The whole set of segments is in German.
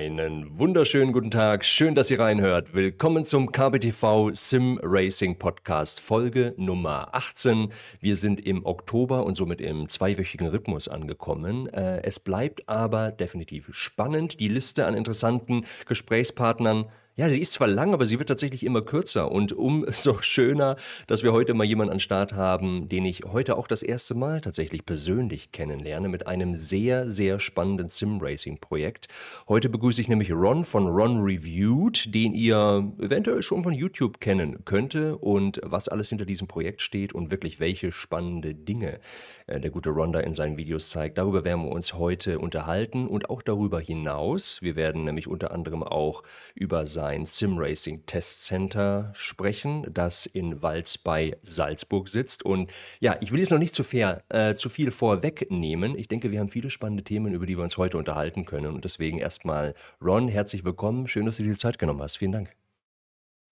Einen wunderschönen guten Tag. Schön, dass ihr reinhört. Willkommen zum KBTV Sim Racing Podcast Folge Nummer 18. Wir sind im Oktober und somit im zweiwöchigen Rhythmus angekommen. Äh, es bleibt aber definitiv spannend. Die Liste an interessanten Gesprächspartnern ja, sie ist zwar lang, aber sie wird tatsächlich immer kürzer und umso schöner, dass wir heute mal jemanden an Start haben, den ich heute auch das erste Mal tatsächlich persönlich kennenlerne mit einem sehr, sehr spannenden Sim-Racing-Projekt. Heute begrüße ich nämlich Ron von Ron Reviewed, den ihr eventuell schon von YouTube kennen könnte und was alles hinter diesem Projekt steht und wirklich welche spannende Dinge äh, der gute Ron da in seinen Videos zeigt. Darüber werden wir uns heute unterhalten und auch darüber hinaus. Wir werden nämlich unter anderem auch über sein ein Simracing Test Center sprechen, das in Walz bei Salzburg sitzt. Und ja, ich will jetzt noch nicht zu, fair, äh, zu viel vorwegnehmen. Ich denke, wir haben viele spannende Themen, über die wir uns heute unterhalten können. Und deswegen erstmal, Ron, herzlich willkommen. Schön, dass du dir die Zeit genommen hast. Vielen Dank.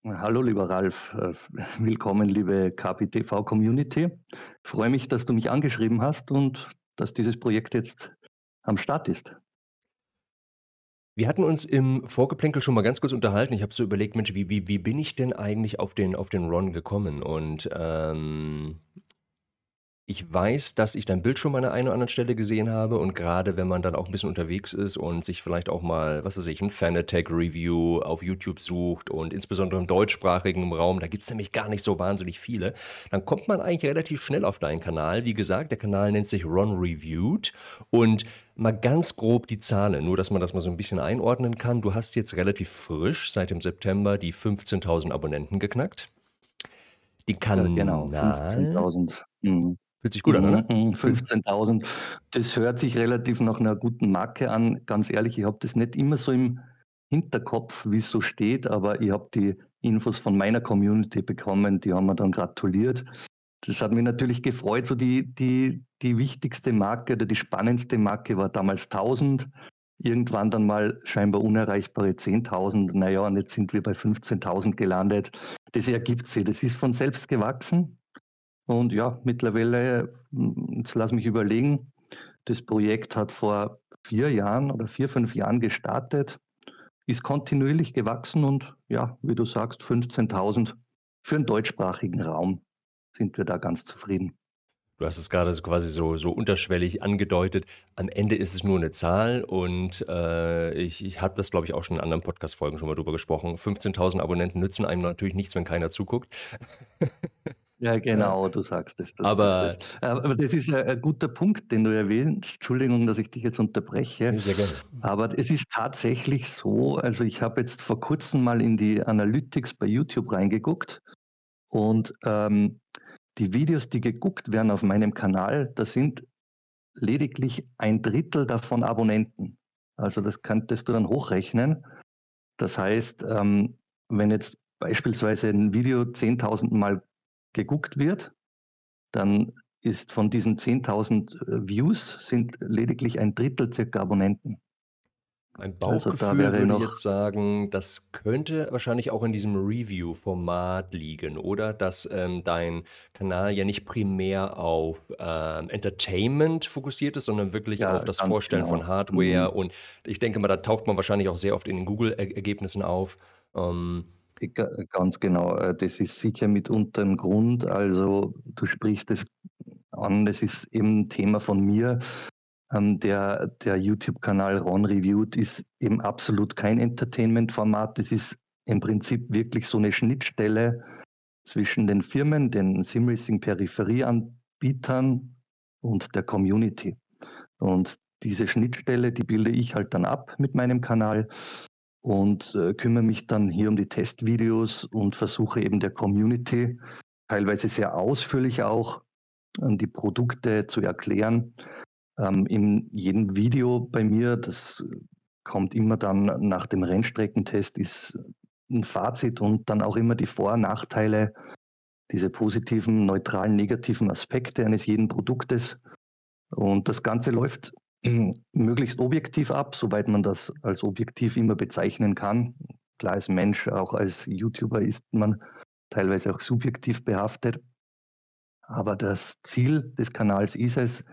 Hallo, lieber Ralf. Äh, willkommen, liebe KPTV Community. Ich freue mich, dass du mich angeschrieben hast und dass dieses Projekt jetzt am Start ist. Wir hatten uns im Vorgeplänkel schon mal ganz kurz unterhalten. Ich habe so überlegt, Mensch, wie, wie, wie bin ich denn eigentlich auf den, auf den Ron gekommen? Und ähm, ich weiß, dass ich dein Bild schon mal an der einen oder anderen Stelle gesehen habe und gerade wenn man dann auch ein bisschen unterwegs ist und sich vielleicht auch mal, was weiß ich, ein Fanatec-Review auf YouTube sucht und insbesondere im deutschsprachigen Raum, da gibt es nämlich gar nicht so wahnsinnig viele, dann kommt man eigentlich relativ schnell auf deinen Kanal. Wie gesagt, der Kanal nennt sich Ron Reviewed und mal ganz grob die Zahlen, nur dass man das mal so ein bisschen einordnen kann. Du hast jetzt relativ frisch seit dem September die 15.000 Abonnenten geknackt. Die Kanal... Ja, genau, 15.000. Mhm. Fühlt sich gut an, oder? 15.000. Mhm, das hört sich relativ nach einer guten Marke an. Ganz ehrlich, ich habe das nicht immer so im Hinterkopf, wie es so steht, aber ich habe die Infos von meiner Community bekommen, die haben mir dann gratuliert. Das hat mich natürlich gefreut. So die, die, die wichtigste Marke oder die spannendste Marke war damals 1000. Irgendwann dann mal scheinbar unerreichbare 10.000. Naja, und jetzt sind wir bei 15.000 gelandet. Das ergibt sich. Das ist von selbst gewachsen. Und ja, mittlerweile, jetzt lass mich überlegen, das Projekt hat vor vier Jahren oder vier, fünf Jahren gestartet, ist kontinuierlich gewachsen und ja, wie du sagst, 15.000 für einen deutschsprachigen Raum sind wir da ganz zufrieden. Du hast es gerade quasi so, so unterschwellig angedeutet. Am Ende ist es nur eine Zahl und äh, ich, ich habe das, glaube ich, auch schon in anderen Podcast-Folgen schon mal drüber gesprochen. 15.000 Abonnenten nützen einem natürlich nichts, wenn keiner zuguckt. Ja, genau, du sagst es. Aber, aber das ist ein, guter Punkt, den du erwähnst. Entschuldigung, dass ich dich jetzt unterbreche. Sehr gerne. Aber es ist tatsächlich so, also ich habe jetzt vor kurzem mal in die Analytics bei YouTube reingeguckt und ähm, die Videos, die geguckt werden auf meinem Kanal, da sind lediglich ein Drittel davon Abonnenten. Also das könntest du dann hochrechnen. Das heißt, ähm, wenn jetzt beispielsweise ein Video 10.000 Mal geguckt wird, dann ist von diesen 10.000 äh, Views sind lediglich ein Drittel circa Abonnenten. Mein also Bauchgefühl also würde jetzt sagen, das könnte wahrscheinlich auch in diesem Review-Format liegen, oder? Dass ähm, dein Kanal ja nicht primär auf ähm, Entertainment fokussiert ist, sondern wirklich ja, auf das Vorstellen genau. von Hardware. Mhm. Und ich denke mal, da taucht man wahrscheinlich auch sehr oft in den Google-Ergebnissen auf. Ähm, Ganz genau. Äh, das ist sicher mitunter ein Grund. Also du sprichst es an, das ist eben ein Thema von mir. Ähm, der, der YouTube-Kanal Ron Reviewed ist eben absolut kein Entertainment-Format. Das ist im Prinzip wirklich so eine Schnittstelle zwischen den Firmen, den Simracing-Peripherieanbietern und der Community. Und diese Schnittstelle, die bilde ich halt dann ab mit meinem Kanal und äh, kümmere mich dann hier um die Testvideos und versuche eben der Community teilweise sehr ausführlich auch äh, die Produkte zu erklären. Ähm, in jedem Video bei mir, das kommt immer dann nach dem Rennstreckentest, ist ein Fazit und dann auch immer die Vor- und Nachteile, diese positiven, neutralen, negativen Aspekte eines jeden Produktes. Und das Ganze läuft möglichst objektiv ab, soweit man das als objektiv immer bezeichnen kann. Klar, als Mensch, auch als YouTuber ist man teilweise auch subjektiv behaftet. Aber das Ziel des Kanals ist es,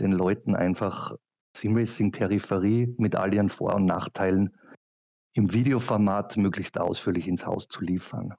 den Leuten einfach Simracing-Peripherie mit all ihren Vor- und Nachteilen im Videoformat möglichst ausführlich ins Haus zu liefern.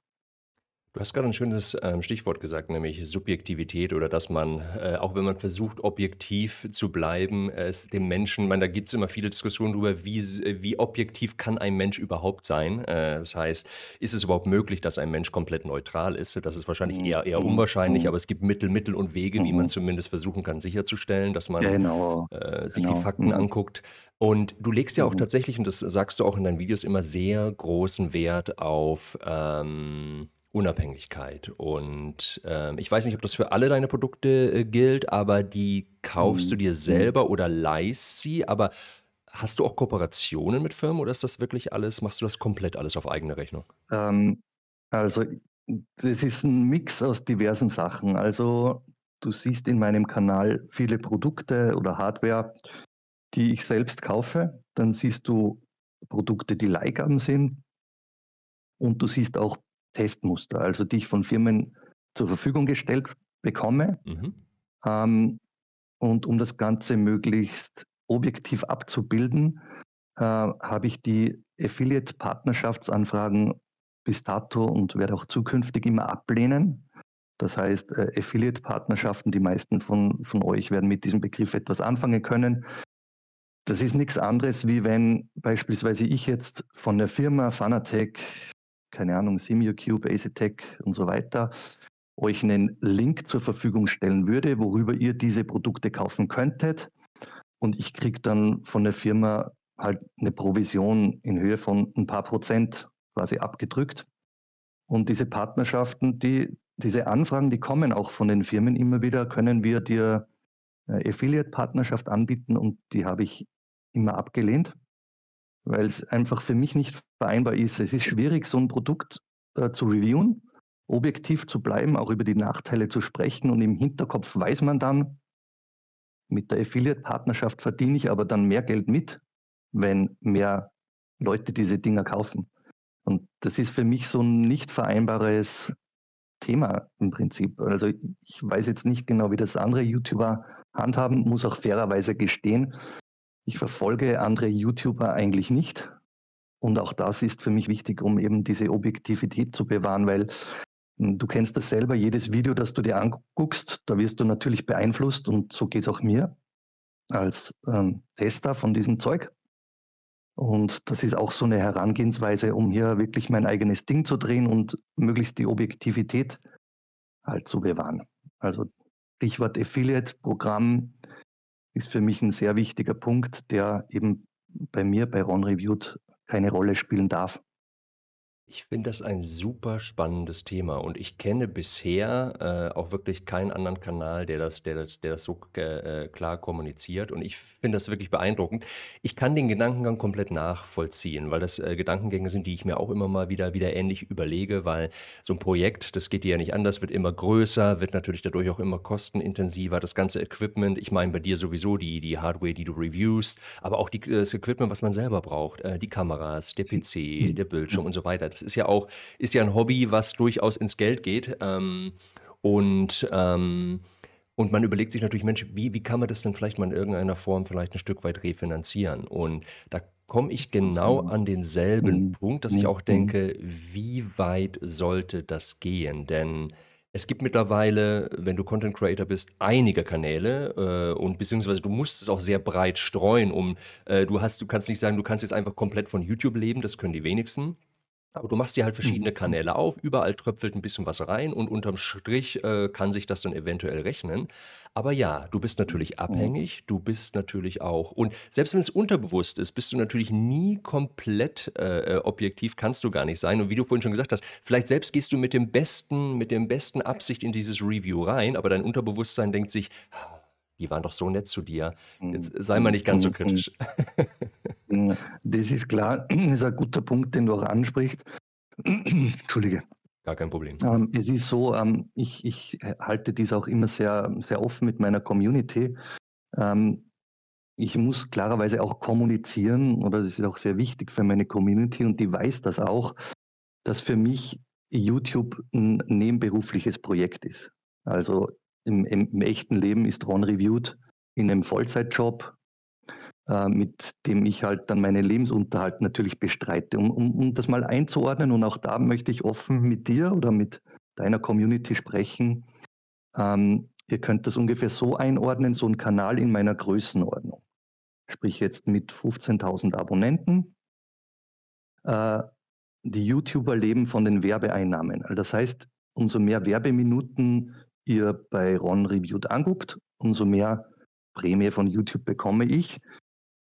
Du hast gerade ein schönes ähm, Stichwort gesagt, nämlich Subjektivität oder dass man, äh, auch wenn man versucht, objektiv zu bleiben, es dem Menschen, man, da gibt es immer viele Diskussionen darüber, wie, wie objektiv kann ein Mensch überhaupt sein. Äh, das heißt, ist es überhaupt möglich, dass ein Mensch komplett neutral ist? Das ist wahrscheinlich eher, eher mhm. unwahrscheinlich, mhm. aber es gibt Mittel, Mittel und Wege, wie man mhm. zumindest versuchen kann, sicherzustellen, dass man genau. äh, sich genau. die Fakten anguckt. Und du legst ja auch tatsächlich, und das sagst du auch in deinen Videos, immer sehr großen Wert auf ähm, Unabhängigkeit. Und ähm, ich weiß nicht, ob das für alle deine Produkte äh, gilt, aber die kaufst du dir mhm. selber oder leist sie. Aber hast du auch Kooperationen mit Firmen oder ist das wirklich alles, machst du das komplett alles auf eigene Rechnung? Ähm, also, das ist ein Mix aus diversen Sachen. Also, du siehst in meinem Kanal viele Produkte oder Hardware, die ich selbst kaufe. Dann siehst du Produkte, die Leihgaben sind. Und du siehst auch Testmuster, also die ich von Firmen zur Verfügung gestellt bekomme. Mhm. Ähm, und um das Ganze möglichst objektiv abzubilden, äh, habe ich die Affiliate-Partnerschaftsanfragen bis dato und werde auch zukünftig immer ablehnen. Das heißt, äh, Affiliate-Partnerschaften, die meisten von, von euch werden mit diesem Begriff etwas anfangen können. Das ist nichts anderes, wie wenn beispielsweise ich jetzt von der Firma Fanatec keine Ahnung, SimiuCube, ACTech und so weiter, euch einen Link zur Verfügung stellen würde, worüber ihr diese Produkte kaufen könntet. Und ich kriege dann von der Firma halt eine Provision in Höhe von ein paar Prozent quasi abgedrückt. Und diese Partnerschaften, die, diese Anfragen, die kommen auch von den Firmen immer wieder, können wir dir Affiliate-Partnerschaft anbieten und die habe ich immer abgelehnt weil es einfach für mich nicht vereinbar ist. Es ist schwierig, so ein Produkt äh, zu reviewen, objektiv zu bleiben, auch über die Nachteile zu sprechen und im Hinterkopf weiß man dann, mit der Affiliate-Partnerschaft verdiene ich aber dann mehr Geld mit, wenn mehr Leute diese Dinger kaufen. Und das ist für mich so ein nicht vereinbares Thema im Prinzip. Also ich weiß jetzt nicht genau, wie das andere YouTuber handhaben, muss auch fairerweise gestehen. Ich verfolge andere YouTuber eigentlich nicht. Und auch das ist für mich wichtig, um eben diese Objektivität zu bewahren, weil hm, du kennst das selber, jedes Video, das du dir anguckst, da wirst du natürlich beeinflusst und so geht es auch mir als ähm, Tester von diesem Zeug. Und das ist auch so eine Herangehensweise, um hier wirklich mein eigenes Ding zu drehen und möglichst die Objektivität halt zu bewahren. Also Stichwort Affiliate-Programm ist für mich ein sehr wichtiger Punkt, der eben bei mir bei Ron Reviewed keine Rolle spielen darf. Ich finde das ein super spannendes Thema und ich kenne bisher äh, auch wirklich keinen anderen Kanal, der das, der das, der das so äh, klar kommuniziert und ich finde das wirklich beeindruckend. Ich kann den Gedankengang komplett nachvollziehen, weil das äh, Gedankengänge sind, die ich mir auch immer mal wieder, wieder ähnlich überlege, weil so ein Projekt, das geht dir ja nicht anders, wird immer größer, wird natürlich dadurch auch immer kostenintensiver, das ganze Equipment, ich meine bei dir sowieso die, die Hardware, die du reviewst, aber auch die, das Equipment, was man selber braucht, äh, die Kameras, der PC, der Bildschirm und so weiter das ist ja auch, ist ja ein Hobby, was durchaus ins Geld geht. Ähm, und, ähm, und man überlegt sich natürlich, Mensch, wie, wie kann man das denn vielleicht mal in irgendeiner Form vielleicht ein Stück weit refinanzieren? Und da komme ich genau an denselben mhm. Punkt, dass ich auch mhm. denke, wie weit sollte das gehen? Denn es gibt mittlerweile, wenn du Content Creator bist, einige Kanäle äh, und beziehungsweise du musst es auch sehr breit streuen, um äh, du hast, du kannst nicht sagen, du kannst jetzt einfach komplett von YouTube leben, das können die wenigsten. Aber du machst dir halt verschiedene mhm. Kanäle auf, überall tröpfelt ein bisschen was rein und unterm Strich äh, kann sich das dann eventuell rechnen. Aber ja, du bist natürlich mhm. abhängig, du bist natürlich auch, und selbst wenn es unterbewusst ist, bist du natürlich nie komplett äh, äh, objektiv, kannst du gar nicht sein. Und wie du vorhin schon gesagt hast, vielleicht selbst gehst du mit dem besten, mit dem besten Absicht in dieses Review rein, aber dein Unterbewusstsein denkt sich, die waren doch so nett zu dir. Jetzt mhm. sei mal nicht ganz so kritisch. Das ist klar, das ist ein guter Punkt, den du auch ansprichst. Entschuldige. Gar kein Problem. Ähm, es ist so, ähm, ich, ich, halte dies auch immer sehr, sehr offen mit meiner Community. Ähm, ich muss klarerweise auch kommunizieren, oder das ist auch sehr wichtig für meine Community und die weiß das auch, dass für mich YouTube ein nebenberufliches Projekt ist. Also im, im, im echten Leben ist Ron Reviewed in einem Vollzeitjob äh, mit dem ich halt dann meinen Lebensunterhalt natürlich bestreite. Um, um, um das mal einzuordnen und auch da möchte ich offen mit dir oder mit deiner Community sprechen. Ähm, ihr könnt das ungefähr so einordnen, so ein Kanal in meiner Größenordnung. Sprich jetzt mit 15.000 Abonnenten. Äh, die YouTuber leben von den Werbeeinnahmen. Also das heißt, umso mehr Werbeminuten ihr bei Ron Reviewed anguckt, umso mehr Prämie von YouTube bekomme ich.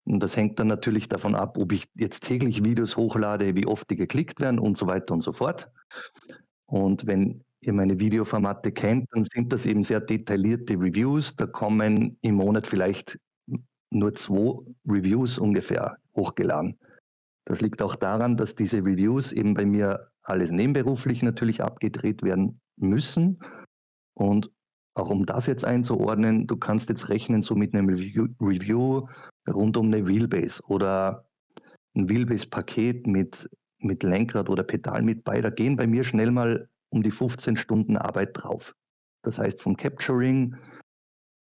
Und das hängt dann natürlich davon ab, ob ich jetzt täglich Videos hochlade, wie oft die geklickt werden und so weiter und so fort. Und wenn ihr meine Videoformate kennt, dann sind das eben sehr detaillierte Reviews. Da kommen im Monat vielleicht nur zwei Reviews ungefähr hochgeladen. Das liegt auch daran, dass diese Reviews eben bei mir alles nebenberuflich natürlich abgedreht werden müssen. Und auch um das jetzt einzuordnen, du kannst jetzt rechnen so mit einem Review, rund um eine Wheelbase oder ein Wheelbase-Paket mit, mit Lenkrad oder Pedal mit bei. Da gehen bei mir schnell mal um die 15 Stunden Arbeit drauf. Das heißt vom Capturing,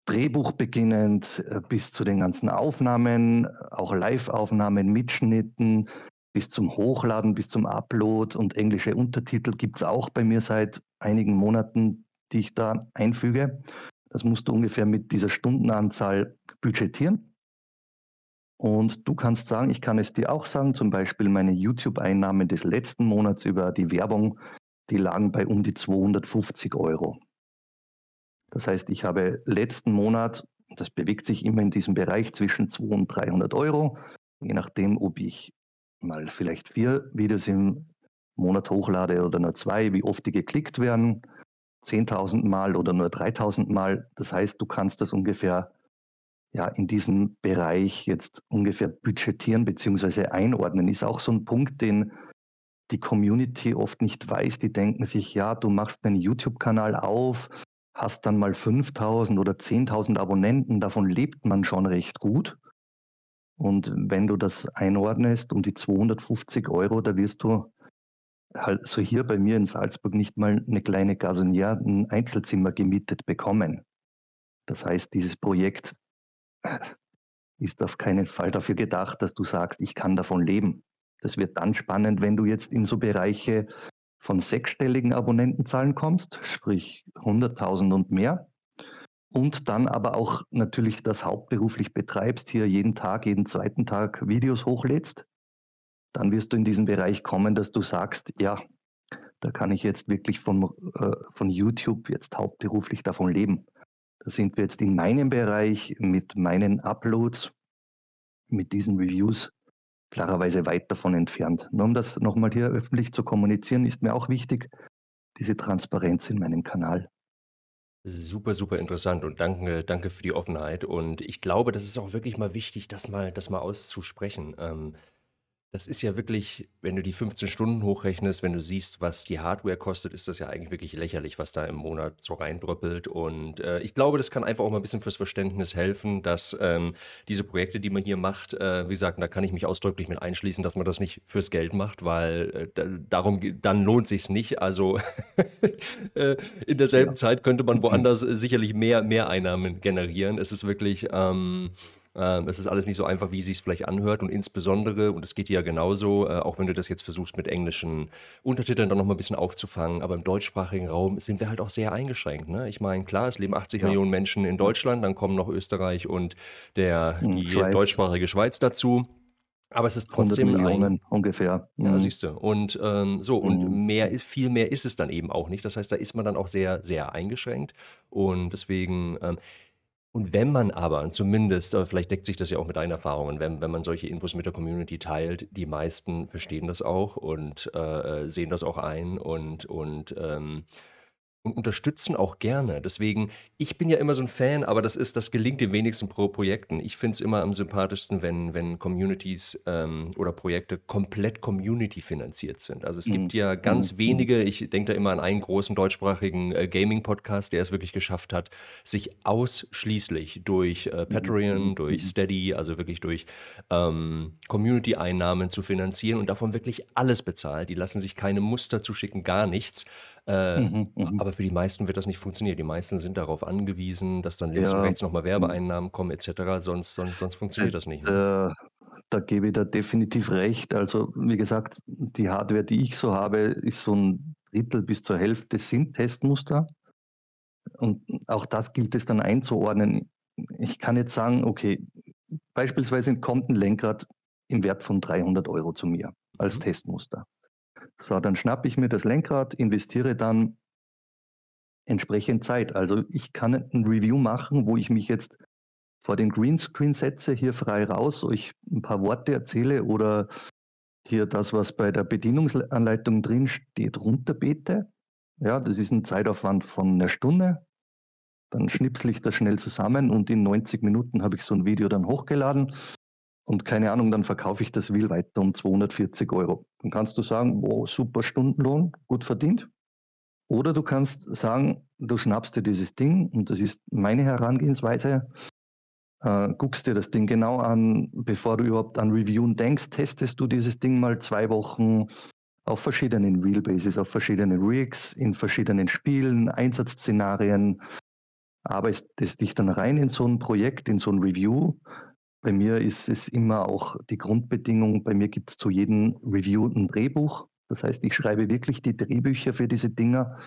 Drehbuch beginnend äh, bis zu den ganzen Aufnahmen, auch Live-Aufnahmen, Mitschnitten, bis zum Hochladen, bis zum Upload und englische Untertitel gibt es auch bei mir seit einigen Monaten, die ich da einfüge. Das musst du ungefähr mit dieser Stundenanzahl budgetieren. Und du kannst sagen, ich kann es dir auch sagen, zum Beispiel meine YouTube-Einnahmen des letzten Monats über die Werbung, die lagen bei um die 250 Euro. Das heißt, ich habe letzten Monat, das bewegt sich immer in diesem Bereich zwischen 200 und 300 Euro, je nachdem, ob ich mal vielleicht vier Videos im Monat hochlade oder nur zwei, wie oft die geklickt werden, 10.000 Mal oder nur 3.000 Mal. Das heißt, du kannst das ungefähr ja, in diesem Bereich jetzt ungefähr budgetieren bzw. einordnen. Ist auch so ein Punkt, den die Community oft nicht weiß. Die denken sich, ja, du machst einen YouTube-Kanal auf, hast dann mal 5.000 oder 10.000 Abonnenten, davon lebt man schon recht gut. Und wenn du das einordnest um die 250 Euro, da wirst du halt so hier bei mir in Salzburg nicht mal eine kleine Gasonier, ein Einzelzimmer gemietet bekommen. Das heißt, dieses Projekt ist auf keinen Fall dafür gedacht, dass du sagst, ich kann davon leben. Das wird dann spannend, wenn du jetzt in so Bereiche von sechsstelligen Abonnentenzahlen kommst, sprich 100.000 und mehr und dann aber auch natürlich das hauptberuflich betreibst, hier jeden Tag, jeden zweiten Tag Videos hochlädst, dann wirst du in diesen Bereich kommen, dass du sagst, ja, da kann ich jetzt wirklich von, äh, von YouTube jetzt hauptberuflich davon leben. Da sind wir jetzt in meinem Bereich mit meinen Uploads, mit diesen Reviews klarerweise weit davon entfernt. Nur um das nochmal hier öffentlich zu kommunizieren, ist mir auch wichtig, diese Transparenz in meinem Kanal. Super, super interessant und danke, danke für die Offenheit. Und ich glaube, das ist auch wirklich mal wichtig, das mal, das mal auszusprechen. Ähm, das ist ja wirklich, wenn du die 15 Stunden hochrechnest, wenn du siehst, was die Hardware kostet, ist das ja eigentlich wirklich lächerlich, was da im Monat so reindröppelt. Und äh, ich glaube, das kann einfach auch mal ein bisschen fürs Verständnis helfen, dass ähm, diese Projekte, die man hier macht, äh, wie gesagt, da kann ich mich ausdrücklich mit einschließen, dass man das nicht fürs Geld macht, weil äh, darum dann lohnt sich's nicht. Also äh, in derselben ja. Zeit könnte man woanders sicherlich mehr, mehr Einnahmen generieren. Es ist wirklich ähm, ähm, es ist alles nicht so einfach, wie es sich vielleicht anhört und insbesondere, und es geht dir ja genauso, äh, auch wenn du das jetzt versuchst mit englischen Untertiteln dann nochmal ein bisschen aufzufangen, aber im deutschsprachigen Raum sind wir halt auch sehr eingeschränkt. Ne? Ich meine, klar, es leben 80 ja. Millionen Menschen in Deutschland, dann kommen noch Österreich und der, hm, die Schweiz. deutschsprachige Schweiz dazu. Aber es ist trotzdem Millionen ein, ungefähr. Ja, mhm. siehst du. Und ähm, so, und mhm. mehr ist, viel mehr ist es dann eben auch nicht. Das heißt, da ist man dann auch sehr, sehr eingeschränkt. Und deswegen, ähm, und wenn man aber zumindest, aber vielleicht deckt sich das ja auch mit deinen Erfahrungen, wenn, wenn man solche Infos mit der Community teilt, die meisten verstehen das auch und äh, sehen das auch ein und, und ähm, und unterstützen auch gerne. Deswegen, ich bin ja immer so ein Fan, aber das ist, das gelingt den wenigsten pro Projekten. Ich finde es immer am sympathischsten, wenn, wenn Communities ähm, oder Projekte komplett Community finanziert sind. Also es gibt mhm. ja ganz mhm. wenige, ich denke da immer an einen großen deutschsprachigen äh, Gaming-Podcast, der es wirklich geschafft hat, sich ausschließlich durch äh, Patreon, mhm. durch Steady, also wirklich durch ähm, Community-Einnahmen zu finanzieren und davon wirklich alles bezahlt. Die lassen sich keine Muster zuschicken, gar nichts. Äh, mhm, mhm, aber für die meisten wird das nicht funktionieren. Die meisten sind darauf angewiesen, dass dann links ja. und rechts nochmal Werbeeinnahmen kommen etc. Sonst, sonst, sonst funktioniert das nicht. Ne? Äh, da gebe ich da definitiv recht. Also wie gesagt, die Hardware, die ich so habe, ist so ein Drittel bis zur Hälfte sind Testmuster. Und auch das gilt es dann einzuordnen. Ich kann jetzt sagen, okay, beispielsweise kommt ein Lenkrad im Wert von 300 Euro zu mir als mhm. Testmuster. So, dann schnappe ich mir das Lenkrad, investiere dann entsprechend Zeit. Also ich kann ein Review machen, wo ich mich jetzt vor den Greenscreen setze, hier frei raus, euch ein paar Worte erzähle oder hier das, was bei der Bedienungsanleitung drin steht, runterbete. Ja, das ist ein Zeitaufwand von einer Stunde. Dann schnipsel ich das schnell zusammen und in 90 Minuten habe ich so ein Video dann hochgeladen. Und keine Ahnung, dann verkaufe ich das Will weiter um 240 Euro. Dann kannst du sagen, wow, super Stundenlohn, gut verdient. Oder du kannst sagen, du schnappst dir dieses Ding, und das ist meine Herangehensweise, äh, guckst dir das Ding genau an, bevor du überhaupt an Reviewen denkst, testest du dieses Ding mal zwei Wochen auf verschiedenen Wheelbases, auf verschiedenen Rigs, in verschiedenen Spielen, Einsatzszenarien, arbeitest dich dann rein in so ein Projekt, in so ein Review. Bei mir ist es immer auch die Grundbedingung, bei mir gibt es zu jedem Review ein Drehbuch. Das heißt, ich schreibe wirklich die Drehbücher für diese Dinger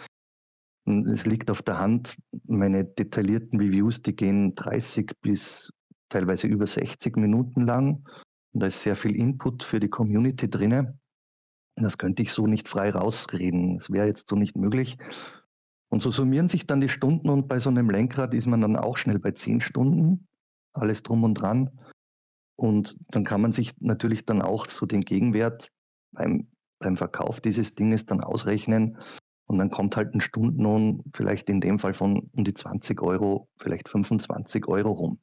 es liegt auf der Hand, meine detaillierten Reviews, die gehen 30 bis teilweise über 60 Minuten lang. Und da ist sehr viel Input für die Community drin. Das könnte ich so nicht frei rausreden. Das wäre jetzt so nicht möglich. Und so summieren sich dann die Stunden und bei so einem Lenkrad ist man dann auch schnell bei 10 Stunden. Alles drum und dran. Und dann kann man sich natürlich dann auch so den Gegenwert beim, beim Verkauf dieses Dinges dann ausrechnen. Und dann kommt halt ein Stundenlohn vielleicht in dem Fall von um die 20 Euro, vielleicht 25 Euro rum.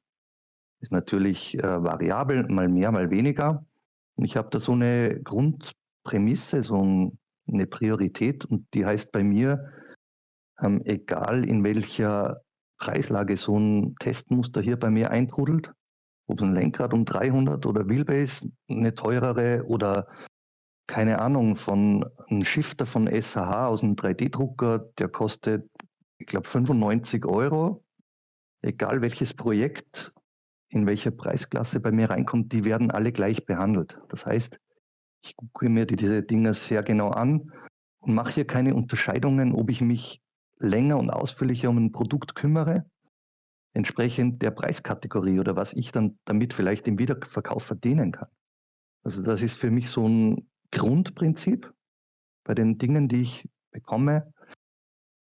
Ist natürlich äh, variabel, mal mehr, mal weniger. Und ich habe da so eine Grundprämisse, so ein, eine Priorität und die heißt bei mir, ähm, egal in welcher Preislage so ein Testmuster hier bei mir eintrudelt, ob es ein Lenkrad um 300 oder Wheelbase eine teurere oder keine Ahnung, von einem Shifter von SHH aus einem 3D-Drucker, der kostet, ich glaube, 95 Euro. Egal welches Projekt in welcher Preisklasse bei mir reinkommt, die werden alle gleich behandelt. Das heißt, ich gucke mir diese Dinge sehr genau an und mache hier keine Unterscheidungen, ob ich mich länger und ausführlicher um ein Produkt kümmere, entsprechend der Preiskategorie oder was ich dann damit vielleicht im Wiederverkauf verdienen kann. Also das ist für mich so ein Grundprinzip bei den Dingen, die ich bekomme.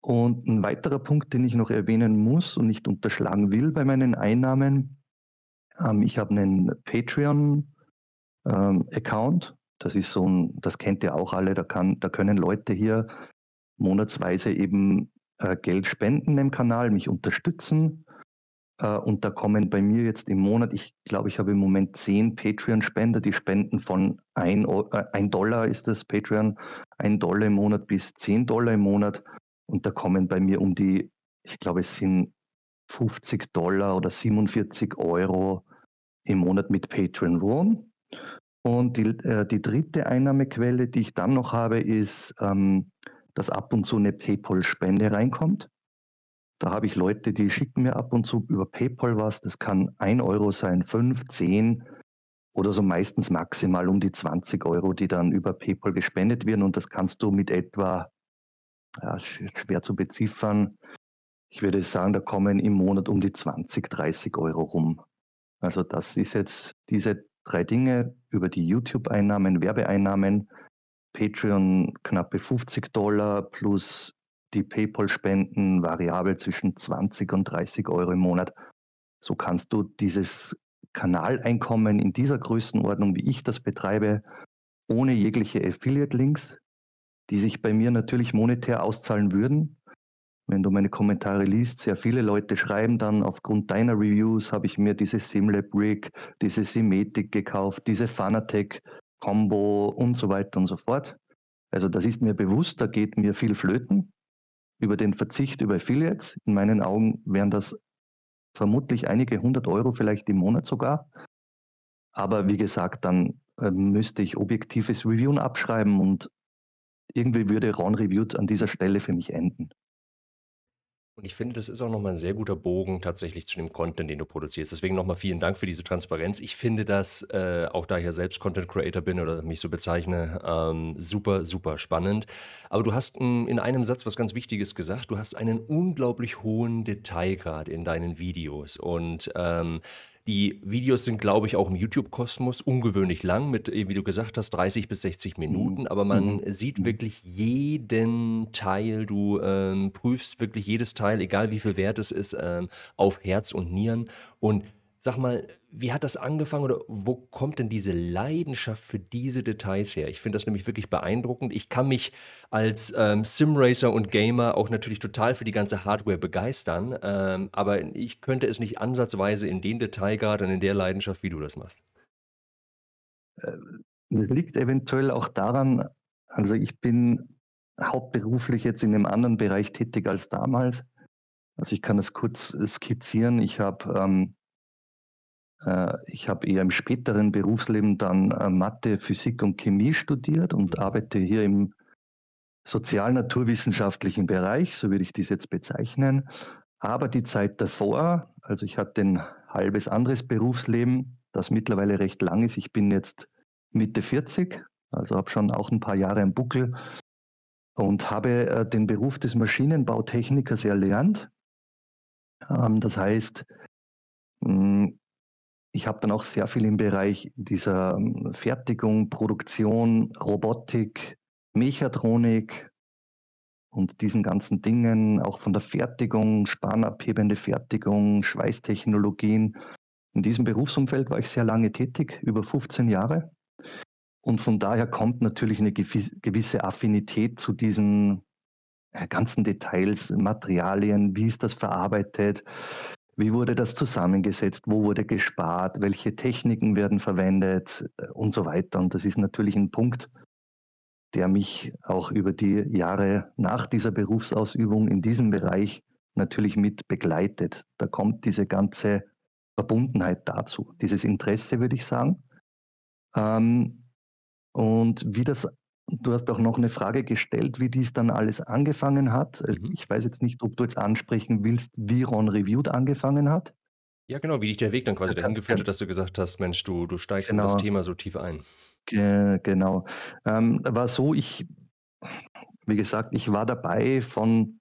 Und ein weiterer Punkt, den ich noch erwähnen muss und nicht unterschlagen will bei meinen Einnahmen, ähm, ich habe einen Patreon-Account. Ähm, das ist so ein, das kennt ihr auch alle, da, kann, da können Leute hier monatsweise eben äh, Geld spenden im Kanal, mich unterstützen. Äh, und da kommen bei mir jetzt im Monat, ich glaube, ich habe im Moment zehn Patreon-Spender, die spenden von ein, äh, ein Dollar ist das Patreon, ein Dollar im Monat bis zehn Dollar im Monat. Und da kommen bei mir um die, ich glaube, es sind 50 Dollar oder 47 Euro im Monat mit Patreon rum. Und die, äh, die dritte Einnahmequelle, die ich dann noch habe, ist, ähm, dass ab und zu eine PayPal-Spende reinkommt. Da habe ich Leute, die schicken mir ab und zu über PayPal was. Das kann ein Euro sein, fünf, zehn oder so meistens maximal um die 20 Euro, die dann über PayPal gespendet werden. Und das kannst du mit etwa, ja, schwer zu beziffern, ich würde sagen, da kommen im Monat um die 20, 30 Euro rum. Also das ist jetzt diese drei Dinge über die YouTube-Einnahmen, Werbeeinnahmen, Patreon knappe 50 Dollar plus die PayPal-Spenden variabel zwischen 20 und 30 Euro im Monat. So kannst du dieses Kanaleinkommen in dieser Größenordnung, wie ich das betreibe, ohne jegliche Affiliate-Links, die sich bei mir natürlich monetär auszahlen würden. Wenn du meine Kommentare liest, sehr viele Leute schreiben dann, aufgrund deiner Reviews habe ich mir diese Simlab Rig, diese Simetic gekauft, diese Fanatec Combo und so weiter und so fort. Also das ist mir bewusst, da geht mir viel flöten über den Verzicht über Affiliates. In meinen Augen wären das vermutlich einige hundert Euro vielleicht im Monat sogar. Aber wie gesagt, dann äh, müsste ich objektives Reviewen abschreiben und irgendwie würde Ron Reviewed an dieser Stelle für mich enden. Und ich finde, das ist auch nochmal ein sehr guter Bogen tatsächlich zu dem Content, den du produzierst. Deswegen nochmal vielen Dank für diese Transparenz. Ich finde das, äh, auch da ich ja selbst Content Creator bin oder mich so bezeichne, ähm, super, super spannend. Aber du hast m, in einem Satz was ganz Wichtiges gesagt. Du hast einen unglaublich hohen Detailgrad in deinen Videos. Und ähm, die Videos sind, glaube ich, auch im YouTube-Kosmos ungewöhnlich lang, mit, wie du gesagt hast, 30 bis 60 Minuten. Aber man mhm. sieht mhm. wirklich jeden Teil. Du ähm, prüfst wirklich jedes Teil, egal wie viel wert es ist, ähm, auf Herz und Nieren. Und Sag mal, wie hat das angefangen oder wo kommt denn diese Leidenschaft für diese Details her? Ich finde das nämlich wirklich beeindruckend. Ich kann mich als ähm, Simracer und Gamer auch natürlich total für die ganze Hardware begeistern, ähm, aber ich könnte es nicht ansatzweise in den Detailgrad und in der Leidenschaft, wie du das machst. Äh, das liegt eventuell auch daran, also ich bin hauptberuflich jetzt in einem anderen Bereich tätig als damals. Also ich kann es kurz skizzieren. Ich habe ähm, äh, ich habe eher im späteren Berufsleben dann äh, Mathe, Physik und Chemie studiert und mhm. arbeite hier im sozial-naturwissenschaftlichen Bereich, so würde ich dies jetzt bezeichnen. Aber die Zeit davor, also ich hatte ein halbes anderes Berufsleben, das mittlerweile recht lang ist. Ich bin jetzt Mitte 40, also habe schon auch ein paar Jahre im Buckel und habe äh, den Beruf des Maschinenbautechnikers erlernt. Ähm, das heißt, hm, ich habe dann auch sehr viel im Bereich dieser ähm, Fertigung, Produktion, Robotik, Mechatronik und diesen ganzen Dingen, auch von der Fertigung, spanabhebende Fertigung, Schweißtechnologien. In diesem Berufsumfeld war ich sehr lange tätig, über 15 Jahre. Und von daher kommt natürlich eine gewisse Affinität zu diesen äh, ganzen Details, Materialien, wie ist das verarbeitet, wie wurde das zusammengesetzt? Wo wurde gespart? Welche Techniken werden verwendet? Äh, und so weiter. Und das ist natürlich ein Punkt, der mich auch über die Jahre nach dieser Berufsausübung in diesem Bereich natürlich mit begleitet. Da kommt diese ganze Verbundenheit dazu, dieses Interesse, würde ich sagen. Ähm, und wie das Du hast auch noch eine Frage gestellt, wie dies dann alles angefangen hat. Äh, mhm. Ich weiß jetzt nicht, ob du jetzt ansprechen willst, wie Ron Reviewed angefangen hat. Ja, genau, wie dich der Weg dann quasi dahin geführt hat, dass du gesagt hast, Mensch, du, du steigst genau. in das genau. Thema so tief ein. Ge genau. Ähm, war so, ich, wie gesagt, ich war dabei von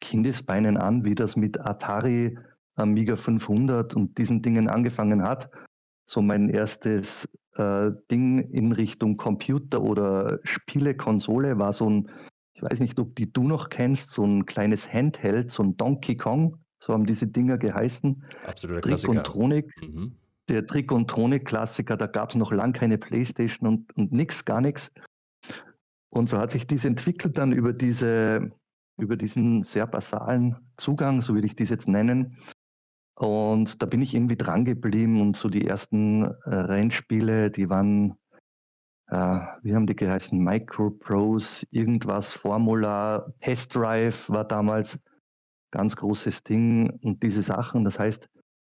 Kindesbeinen an, wie das mit Atari Amiga 500 und diesen Dingen angefangen hat. So mein erstes äh, Ding in Richtung Computer oder Spielekonsole war so ein, ich weiß nicht, ob die du noch kennst, so ein kleines Handheld, so ein Donkey Kong, so haben diese Dinger geheißen. Absoluter Trick und Tronik. Mhm. Der Trick und Tronik-Klassiker, da gab es noch lang keine Playstation und, und nix, gar nichts. Und so hat sich dies entwickelt dann über diese, über diesen sehr basalen Zugang, so will ich dies jetzt nennen, und da bin ich irgendwie dran geblieben und so die ersten äh, Rennspiele, die waren, äh, wie haben die geheißen, Micro Pros, irgendwas, Formula, Test Drive war damals ganz großes Ding und diese Sachen. Das heißt,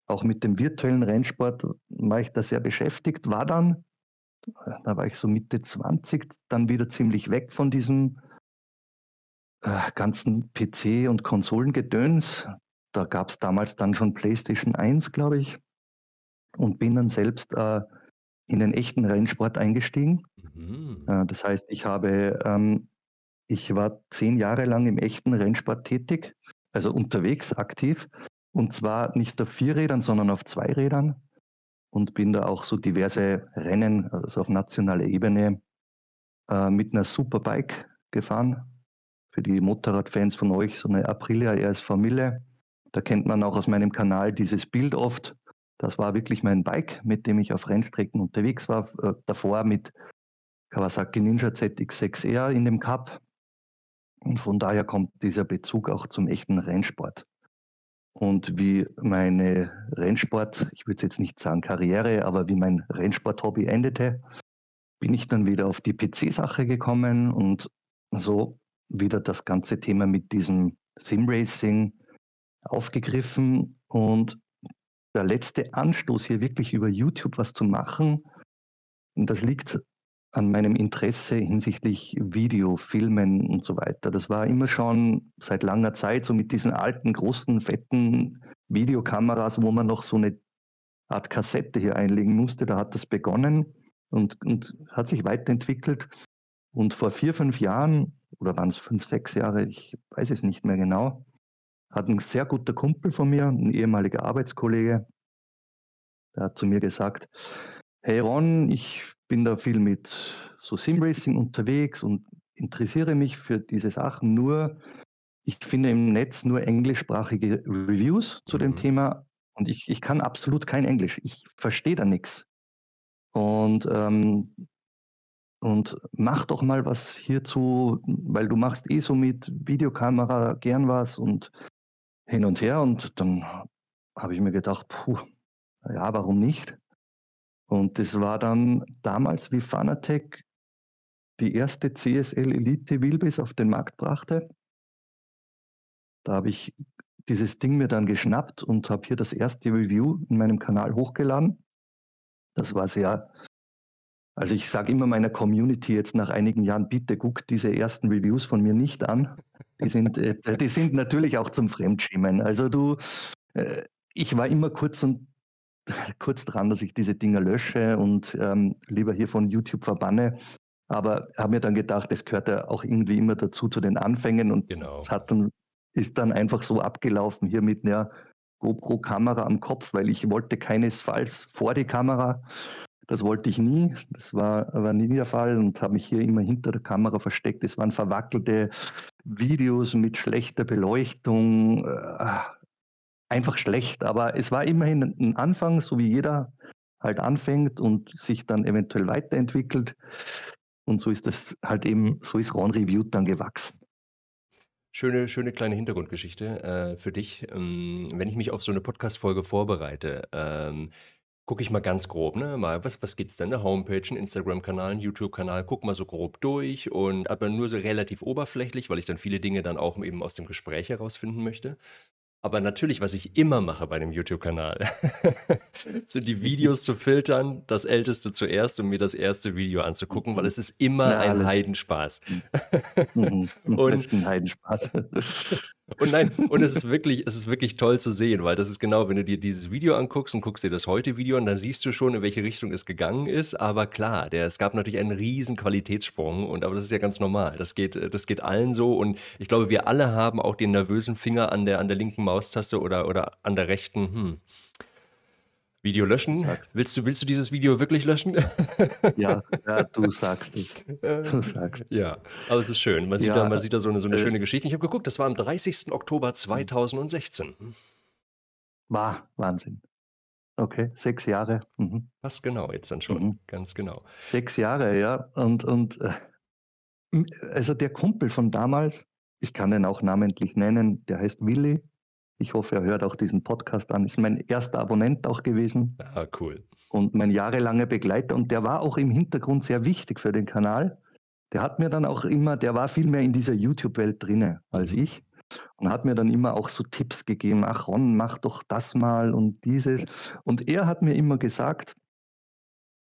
auch mit dem virtuellen Rennsport war ich da sehr beschäftigt, war dann, da war ich so Mitte 20, dann wieder ziemlich weg von diesem äh, ganzen PC- und Konsolengedöns. Da gab es damals dann schon PlayStation 1, glaube ich, und bin dann selbst äh, in den echten Rennsport eingestiegen. Mhm. Äh, das heißt, ich habe, ähm, ich war zehn Jahre lang im echten Rennsport tätig, also unterwegs aktiv, und zwar nicht auf vier Rädern, sondern auf zwei Rädern und bin da auch so diverse Rennen, also auf nationaler Ebene, äh, mit einer Superbike gefahren. Für die Motorradfans von euch so eine Aprilia RS Mille da kennt man auch aus meinem Kanal dieses Bild oft. Das war wirklich mein Bike, mit dem ich auf Rennstrecken unterwegs war. Äh, davor mit Kawasaki Ninja ZX6R in dem Cup. Und von daher kommt dieser Bezug auch zum echten Rennsport. Und wie meine Rennsport, ich würde jetzt nicht sagen Karriere, aber wie mein Rennsport-Hobby endete, bin ich dann wieder auf die PC-Sache gekommen und so wieder das ganze Thema mit diesem Sim-Racing, aufgegriffen und der letzte Anstoß hier wirklich über YouTube was zu machen, das liegt an meinem Interesse hinsichtlich Video, Filmen und so weiter. Das war immer schon seit langer Zeit so mit diesen alten, großen, fetten Videokameras, wo man noch so eine Art Kassette hier einlegen musste. Da hat das begonnen und, und hat sich weiterentwickelt. Und vor vier, fünf Jahren, oder waren es fünf, sechs Jahre, ich weiß es nicht mehr genau, hat ein sehr guter Kumpel von mir, ein ehemaliger Arbeitskollege, der hat zu mir gesagt, hey Ron, ich bin da viel mit so Simracing unterwegs und interessiere mich für diese Sachen nur. Ich finde im Netz nur englischsprachige Reviews zu dem mhm. Thema und ich, ich kann absolut kein Englisch. Ich verstehe da nichts. Und, ähm, und mach doch mal was hierzu, weil du machst eh so mit Videokamera gern was und hin und her. Und dann habe ich mir gedacht, puh, ja, warum nicht? Und das war dann damals, wie Fanatec die erste CSL Elite Wheelbase auf den Markt brachte. Da habe ich dieses Ding mir dann geschnappt und habe hier das erste Review in meinem Kanal hochgeladen. Das war sehr, also ich sage immer meiner Community jetzt nach einigen Jahren, bitte guckt diese ersten Reviews von mir nicht an. Die sind, äh, die sind natürlich auch zum Fremdschämen. Also du, äh, ich war immer kurz und kurz dran, dass ich diese Dinger lösche und ähm, lieber hier von YouTube verbanne. Aber habe mir dann gedacht, es gehört ja auch irgendwie immer dazu zu den Anfängen und genau. es hat dann, ist dann einfach so abgelaufen hier mit einer GoPro-Kamera am Kopf, weil ich wollte keinesfalls vor die Kamera. Das wollte ich nie. Das war, war nie der Fall und habe mich hier immer hinter der Kamera versteckt. Es waren verwackelte Videos mit schlechter Beleuchtung. Äh, einfach schlecht, aber es war immerhin ein Anfang, so wie jeder halt anfängt und sich dann eventuell weiterentwickelt. Und so ist das halt eben, so ist Ron Reviewed dann gewachsen. Schöne, schöne kleine Hintergrundgeschichte äh, für dich. Ähm, wenn ich mich auf so eine Podcast-Folge vorbereite, ähm, gucke ich mal ganz grob, ne? Mal, was, was gibt's denn? Eine Homepage, ein Instagram-Kanal, ein YouTube-Kanal, guck mal so grob durch und aber nur so relativ oberflächlich, weil ich dann viele Dinge dann auch eben aus dem Gespräch herausfinden möchte. Aber natürlich, was ich immer mache bei dem YouTube-Kanal, sind die Videos zu filtern, das älteste zuerst, um mir das erste Video anzugucken, weil es ist immer ja, ein Heidenspaß. Mhm. und, das ist ein Heidenspaß. Und nein, und es ist wirklich, es ist wirklich toll zu sehen, weil das ist genau, wenn du dir dieses Video anguckst und guckst dir das heute Video an, dann siehst du schon, in welche Richtung es gegangen ist. Aber klar, der, es gab natürlich einen riesen Qualitätssprung und aber das ist ja ganz normal. Das geht, das geht allen so und ich glaube, wir alle haben auch den nervösen Finger an der, an der linken Maustaste oder, oder an der rechten. Hm. Video löschen? Willst du, willst du dieses Video wirklich löschen? Ja, ja du sagst es. Du sagst. Ja, aber es ist schön. Man sieht, ja, da, man sieht da so eine, so eine äh, schöne Geschichte. Ich habe geguckt, das war am 30. Oktober 2016. War Wahnsinn. Okay, sechs Jahre. Mhm. Was genau jetzt dann schon? Mhm. Ganz genau. Sechs Jahre, ja. Und, und äh, also der Kumpel von damals, ich kann den auch namentlich nennen, der heißt Willi. Ich hoffe, er hört auch diesen Podcast an. Ist mein erster Abonnent auch gewesen. Ah, cool. Und mein jahrelanger Begleiter. Und der war auch im Hintergrund sehr wichtig für den Kanal. Der hat mir dann auch immer, der war viel mehr in dieser YouTube-Welt drinne als mhm. ich. Und hat mir dann immer auch so Tipps gegeben. Ach Ron, mach doch das mal und dieses. Und er hat mir immer gesagt,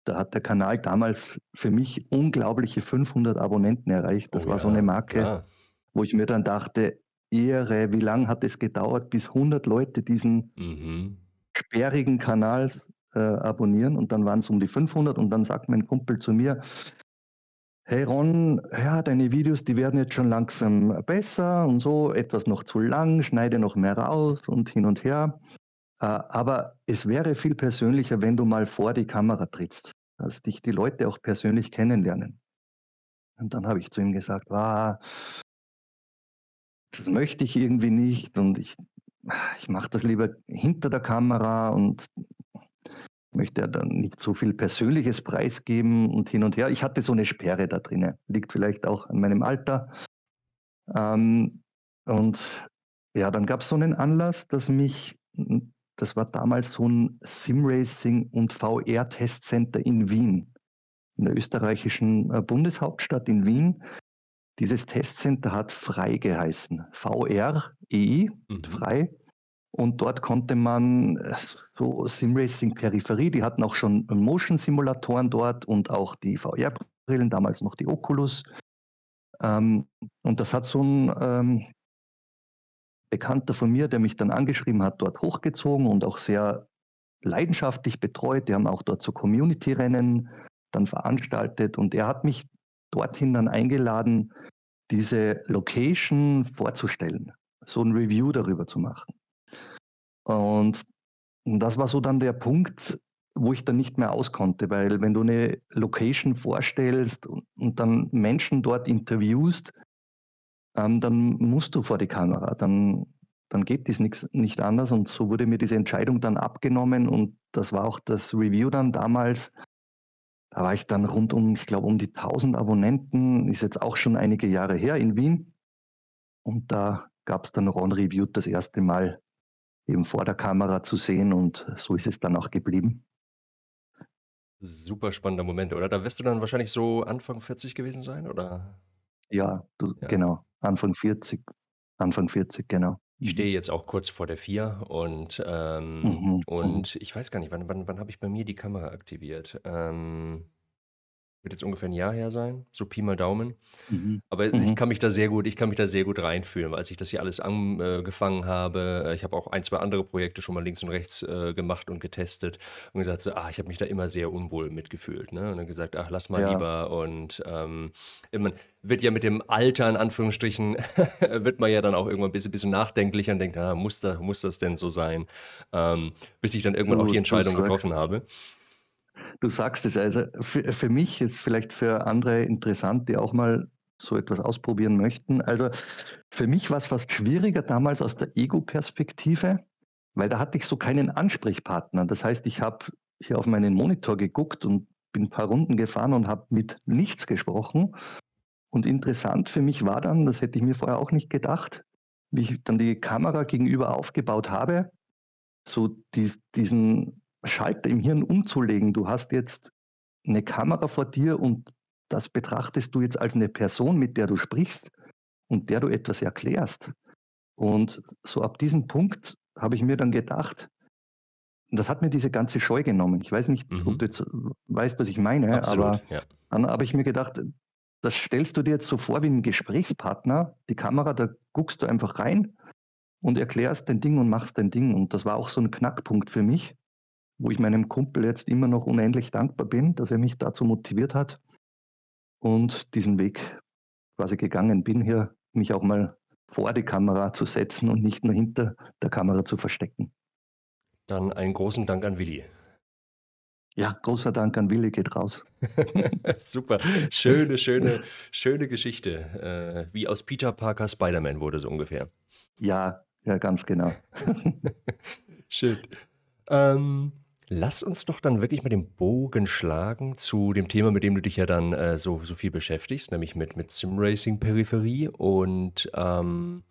da hat der Kanal damals für mich unglaubliche 500 Abonnenten erreicht. Das oh, war so eine Marke, klar. wo ich mir dann dachte, Ehre, wie lange hat es gedauert, bis 100 Leute diesen mhm. sperrigen Kanal äh, abonnieren und dann waren es um die 500 und dann sagt mein Kumpel zu mir, hey Ron, ja, deine Videos, die werden jetzt schon langsam besser und so, etwas noch zu lang, schneide noch mehr raus und hin und her. Äh, aber es wäre viel persönlicher, wenn du mal vor die Kamera trittst, dass dich die Leute auch persönlich kennenlernen. Und dann habe ich zu ihm gesagt, ah, das möchte ich irgendwie nicht und ich, ich mache das lieber hinter der Kamera und möchte ja dann nicht so viel Persönliches preisgeben und hin und her. Ich hatte so eine Sperre da drinnen, liegt vielleicht auch an meinem Alter. Ähm, und ja, dann gab es so einen Anlass, dass mich, das war damals so ein Simracing und VR-Testcenter in Wien, in der österreichischen äh, Bundeshauptstadt in Wien. Dieses Testcenter hat frei geheißen. VREI, mhm. frei. Und dort konnte man äh, so Simracing Peripherie, die hatten auch schon Motion Simulatoren dort und auch die VR VR-Brillen, damals noch die Oculus. Ähm, und das hat so ein ähm, Bekannter von mir, der mich dann angeschrieben hat, dort hochgezogen und auch sehr leidenschaftlich betreut. Die haben auch dort so Community-Rennen dann veranstaltet und er hat mich dorthin dann eingeladen, diese Location vorzustellen, so ein Review darüber zu machen. Und das war so dann der Punkt, wo ich dann nicht mehr auskonnte, weil wenn du eine Location vorstellst und dann Menschen dort interviewst, ähm, dann musst du vor die Kamera, dann, dann geht dies nicht anders. Und so wurde mir diese Entscheidung dann abgenommen und das war auch das Review dann damals. Da war ich dann rund um, ich glaube, um die 1000 Abonnenten, ist jetzt auch schon einige Jahre her in Wien. Und da gab es dann Ron Review das erste Mal eben vor der Kamera zu sehen und so ist es dann auch geblieben. Super spannender Moment, oder? Da wirst du dann wahrscheinlich so Anfang 40 gewesen sein, oder? Ja, du, ja. genau. Anfang 40. Anfang 40, genau. Ich mhm. stehe jetzt auch kurz vor der 4 und, ähm, mhm, mhm. und ich weiß gar nicht, wann, wann, wann habe ich bei mir die Kamera aktiviert? Ähm, wird jetzt ungefähr ein Jahr her sein, so Pi mal Daumen. Mhm. Aber mhm. ich kann mich da sehr gut, ich kann mich da sehr gut reinfühlen, als ich das hier alles angefangen habe. Äh, ich habe auch ein, zwei andere Projekte schon mal links und rechts äh, gemacht und getestet und gesagt, so, ah, ich habe mich da immer sehr unwohl mitgefühlt. Ne? Und dann gesagt, ach, lass mal ja. lieber. Und ähm, man wird ja mit dem Alter, in Anführungsstrichen, wird man ja dann auch irgendwann ein bisschen, bisschen nachdenklicher und denkt, ah, muss, da, muss das denn so sein? Ähm, bis ich dann irgendwann du, auch die Entscheidung getroffen habe. Du sagst es, also für, für mich jetzt vielleicht für andere interessant, die auch mal so etwas ausprobieren möchten. Also für mich war es fast schwieriger damals aus der Ego-Perspektive, weil da hatte ich so keinen Ansprechpartner. Das heißt, ich habe hier auf meinen Monitor geguckt und bin ein paar Runden gefahren und habe mit nichts gesprochen. Und interessant für mich war dann, das hätte ich mir vorher auch nicht gedacht, wie ich dann die Kamera gegenüber aufgebaut habe, so die, diesen Schalter im Hirn umzulegen. Du hast jetzt eine Kamera vor dir und das betrachtest du jetzt als eine Person, mit der du sprichst und der du etwas erklärst. Und so ab diesem Punkt habe ich mir dann gedacht, das hat mir diese ganze Scheu genommen. Ich weiß nicht, mhm. ob du jetzt weißt, was ich meine, Absolut, aber ja. dann habe ich mir gedacht, das stellst du dir jetzt so vor wie ein Gesprächspartner. Die Kamera, da guckst du einfach rein und erklärst dein Ding und machst dein Ding. Und das war auch so ein Knackpunkt für mich, wo ich meinem Kumpel jetzt immer noch unendlich dankbar bin, dass er mich dazu motiviert hat und diesen Weg quasi gegangen bin, hier mich auch mal vor die Kamera zu setzen und nicht nur hinter der Kamera zu verstecken. Dann einen großen Dank an Willi. Ja, großer Dank an Willi geht raus. Super, schöne, schöne, schöne Geschichte. Äh, wie aus Peter Parker Spider-Man wurde so ungefähr. Ja, ja, ganz genau. Schön. Ähm, Lass uns doch dann wirklich mal den Bogen schlagen zu dem Thema, mit dem du dich ja dann äh, so, so viel beschäftigst, nämlich mit, mit Simracing-Peripherie. Und ähm,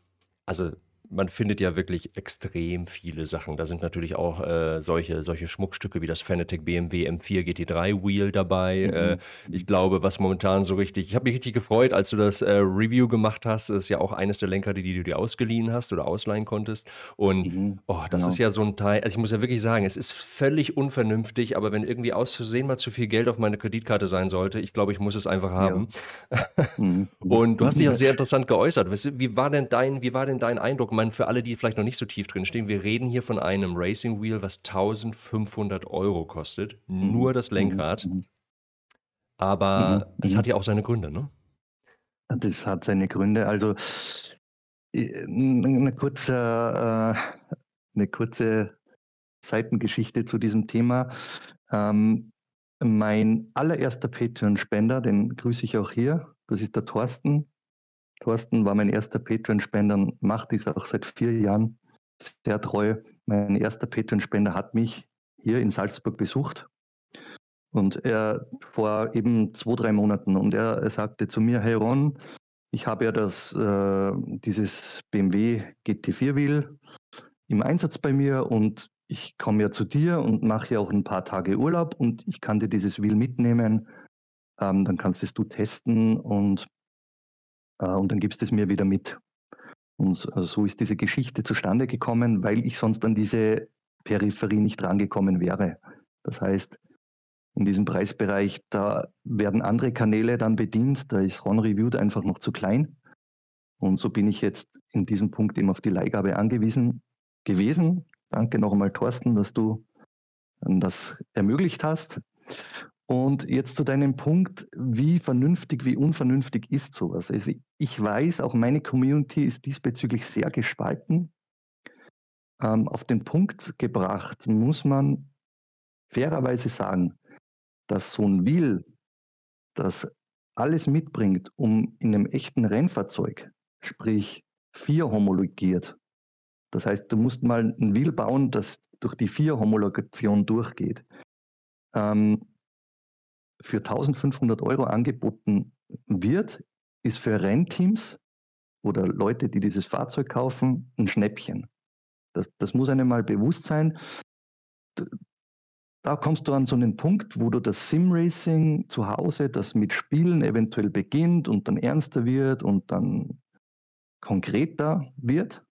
also man findet ja wirklich extrem viele Sachen. Da sind natürlich auch äh, solche, solche Schmuckstücke wie das Fanatec BMW M4 GT3 Wheel dabei. Mhm. Äh, ich glaube, was momentan so richtig, ich habe mich richtig gefreut, als du das äh, Review gemacht hast. Das ist ja auch eines der Lenker, die, die du dir ausgeliehen hast oder ausleihen konntest. Und mhm. oh, das genau. ist ja so ein Teil, also ich muss ja wirklich sagen, es ist völlig unvernünftig, aber wenn irgendwie auszusehen mal zu viel Geld auf meine Kreditkarte sein sollte, ich glaube, ich muss es einfach haben. Ja. Mhm. Und du hast dich auch sehr interessant geäußert. Wie war denn dein, wie war denn dein Eindruck? Meine, für alle, die vielleicht noch nicht so tief drin stehen, wir reden hier von einem Racing Wheel, was 1500 Euro kostet. Mhm. Nur das Lenkrad. Mhm. Aber mhm. es hat ja auch seine Gründe, ne? Das hat seine Gründe. Also äh, eine kurze, äh, eine kurze Seitengeschichte zu diesem Thema. Ähm, mein allererster Patreon-Spender, den grüße ich auch hier, das ist der Thorsten. Thorsten war mein erster Patreon-Spender und macht dies auch seit vier Jahren sehr treu. Mein erster Patreon-Spender hat mich hier in Salzburg besucht und er vor eben zwei, drei Monaten und er, er sagte zu mir, hey Ron, ich habe ja das, äh, dieses BMW GT4 Wheel im Einsatz bei mir und ich komme ja zu dir und mache ja auch ein paar Tage Urlaub und ich kann dir dieses Wheel mitnehmen. Ähm, dann kannst es du testen und und dann gibst es mir wieder mit. Und äh, so ist diese Geschichte zustande gekommen, weil ich sonst an diese Peripherie nicht rangekommen wäre. Das heißt, in diesem Preisbereich. Da werden andere Kanäle dann bedient. Da ist Ron Reviewed einfach noch zu klein. Und so bin ich jetzt in diesem Punkt eben auf die Leihgabe angewiesen gewesen. Danke nochmal, Thorsten, dass du das ermöglicht hast. Und jetzt zu deinem Punkt, wie vernünftig, wie unvernünftig ist sowas? Also ich weiß, auch meine Community ist diesbezüglich sehr gespalten. Ähm, auf den Punkt gebracht muss man fairerweise sagen, dass so ein Wheel, das alles mitbringt, um in einem echten Rennfahrzeug, sprich vier homologiert. Das heißt, du musst mal ein Wheel bauen, das durch die vier Homologation durchgeht. Ähm, für 1500 Euro angeboten wird, ist für Rennteams oder Leute, die dieses Fahrzeug kaufen, ein Schnäppchen. Das, das muss einem mal bewusst sein. Da kommst du an so einen Punkt, wo du das Sim-Racing zu Hause, das mit Spielen eventuell beginnt und dann ernster wird und dann konkreter wird.